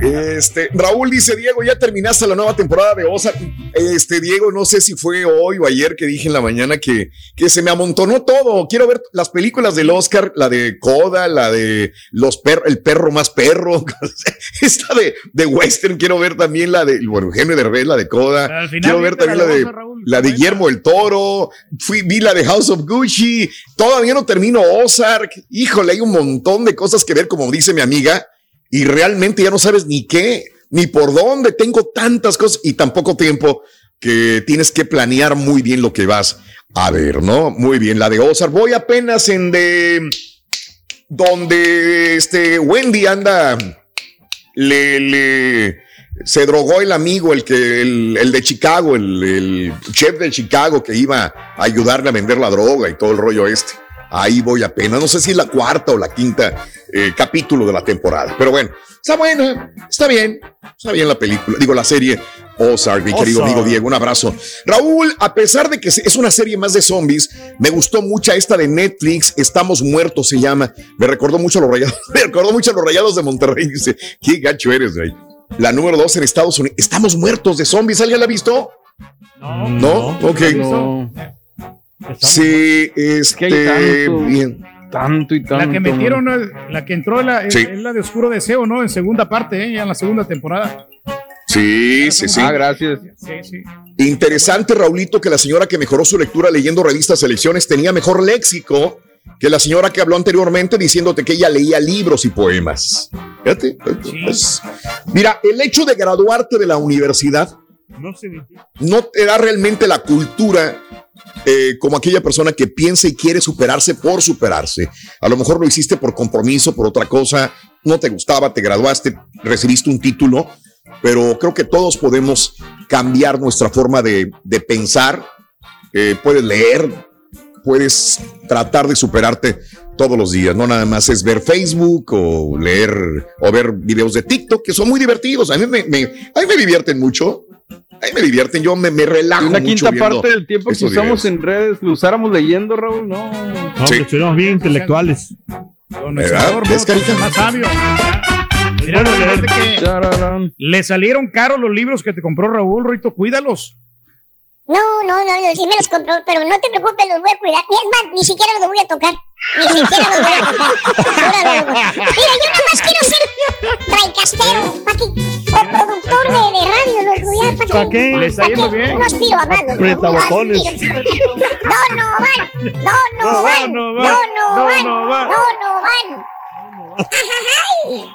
Speaker 1: Este, Raúl dice, Diego, ya terminaste la nueva temporada de Ozark. Este, Diego, no sé si fue hoy o ayer que dije en la mañana que, que se me amontonó todo. Quiero ver las películas del Oscar, la de Coda, la de los per el perro más perro, esta de, de Western, quiero ver también la de, bueno, Eugenio de Rey, la de Coda.
Speaker 3: Final
Speaker 1: Quiero ver también
Speaker 3: la
Speaker 1: la
Speaker 3: de Osa, Raúl,
Speaker 1: la de Guillermo el Toro. Fui, vi la de House of Gucci. Todavía no termino Ozark. Híjole, hay un montón de cosas que ver, como dice mi amiga, y realmente ya no sabes ni qué, ni por dónde. Tengo tantas cosas y tan poco tiempo que tienes que planear muy bien lo que vas a ver, ¿no? Muy bien, la de Ozark. Voy apenas en de donde este Wendy anda, le, le se drogó el amigo, el que, el, el de Chicago, el, el chef de Chicago que iba a ayudarle a vender la droga y todo el rollo este. Ahí voy apenas. No sé si es la cuarta o la quinta eh, capítulo de la temporada. Pero bueno, está buena, está bien, está bien la película, digo la serie Ozark, mi querido amigo Diego, un abrazo. Raúl, a pesar de que es una serie más de zombies, me gustó mucho esta de Netflix, Estamos Muertos se llama. Me recordó mucho a los rayados, me recordó mucho a los rayados de Monterrey. Dice, qué gacho eres, güey. La número dos en Estados Unidos. Estamos muertos de zombies. ¿Alguien la ha visto?
Speaker 3: No.
Speaker 1: ¿No? ok.
Speaker 4: No.
Speaker 1: Sí, este.
Speaker 4: que hay tanto.
Speaker 1: bien.
Speaker 4: Tanto y tanto.
Speaker 3: La que metieron, la que entró en la,
Speaker 1: Sí.
Speaker 3: la de Oscuro Deseo, ¿no? En segunda parte, ¿eh? Ya en la segunda temporada.
Speaker 1: Sí, sí, sí.
Speaker 4: Ah, gracias.
Speaker 3: Sí, sí.
Speaker 1: Interesante, Raulito, que la señora que mejoró su lectura leyendo revistas elecciones tenía mejor léxico que la señora que habló anteriormente diciéndote que ella leía libros y poemas. Fíjate. pues, mira, el hecho de graduarte de la universidad
Speaker 3: no
Speaker 1: te da realmente la cultura eh, como aquella persona que piensa y quiere superarse por superarse. A lo mejor lo hiciste por compromiso, por otra cosa, no te gustaba, te graduaste, recibiste un título, pero creo que todos podemos cambiar nuestra forma de, de pensar. Eh, puedes leer, puedes tratar de superarte todos los días, no nada más es ver Facebook o leer o ver videos de TikTok que son muy divertidos. A mí me, a mí me divierten mucho. A mí me divierten, yo me, me relajo.
Speaker 4: Una
Speaker 1: mucho
Speaker 4: quinta parte del tiempo que usamos
Speaker 1: videos.
Speaker 4: en redes lo usáramos leyendo, Raúl, no.
Speaker 2: No, que estuviéramos bien intelectuales.
Speaker 3: Don
Speaker 1: ¿Verdad?
Speaker 3: Salvador,
Speaker 1: ¿Ves,
Speaker 3: ¿no?
Speaker 1: Carita?
Speaker 3: más sabio. Mira, le salieron caros los libros que te compró Raúl, Rito, cuídalos.
Speaker 7: No, no, no, no, sí me los compró, pero no te preocupes, los voy a cuidar. Ni es más, ni siquiera los voy a tocar. Ni siquiera los voy a tocar. Mira, yo nada más quiero ser traicastero, pa' que, o productor de, de radio, los voy a,
Speaker 2: ¿Pa' qué?
Speaker 3: Le está yendo bien.
Speaker 7: No más. los-
Speaker 2: Pretabocones.
Speaker 7: no aspiro. No, no van, no, no van, no, no van, no, no van. Ay.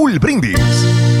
Speaker 23: Raúl Brindis.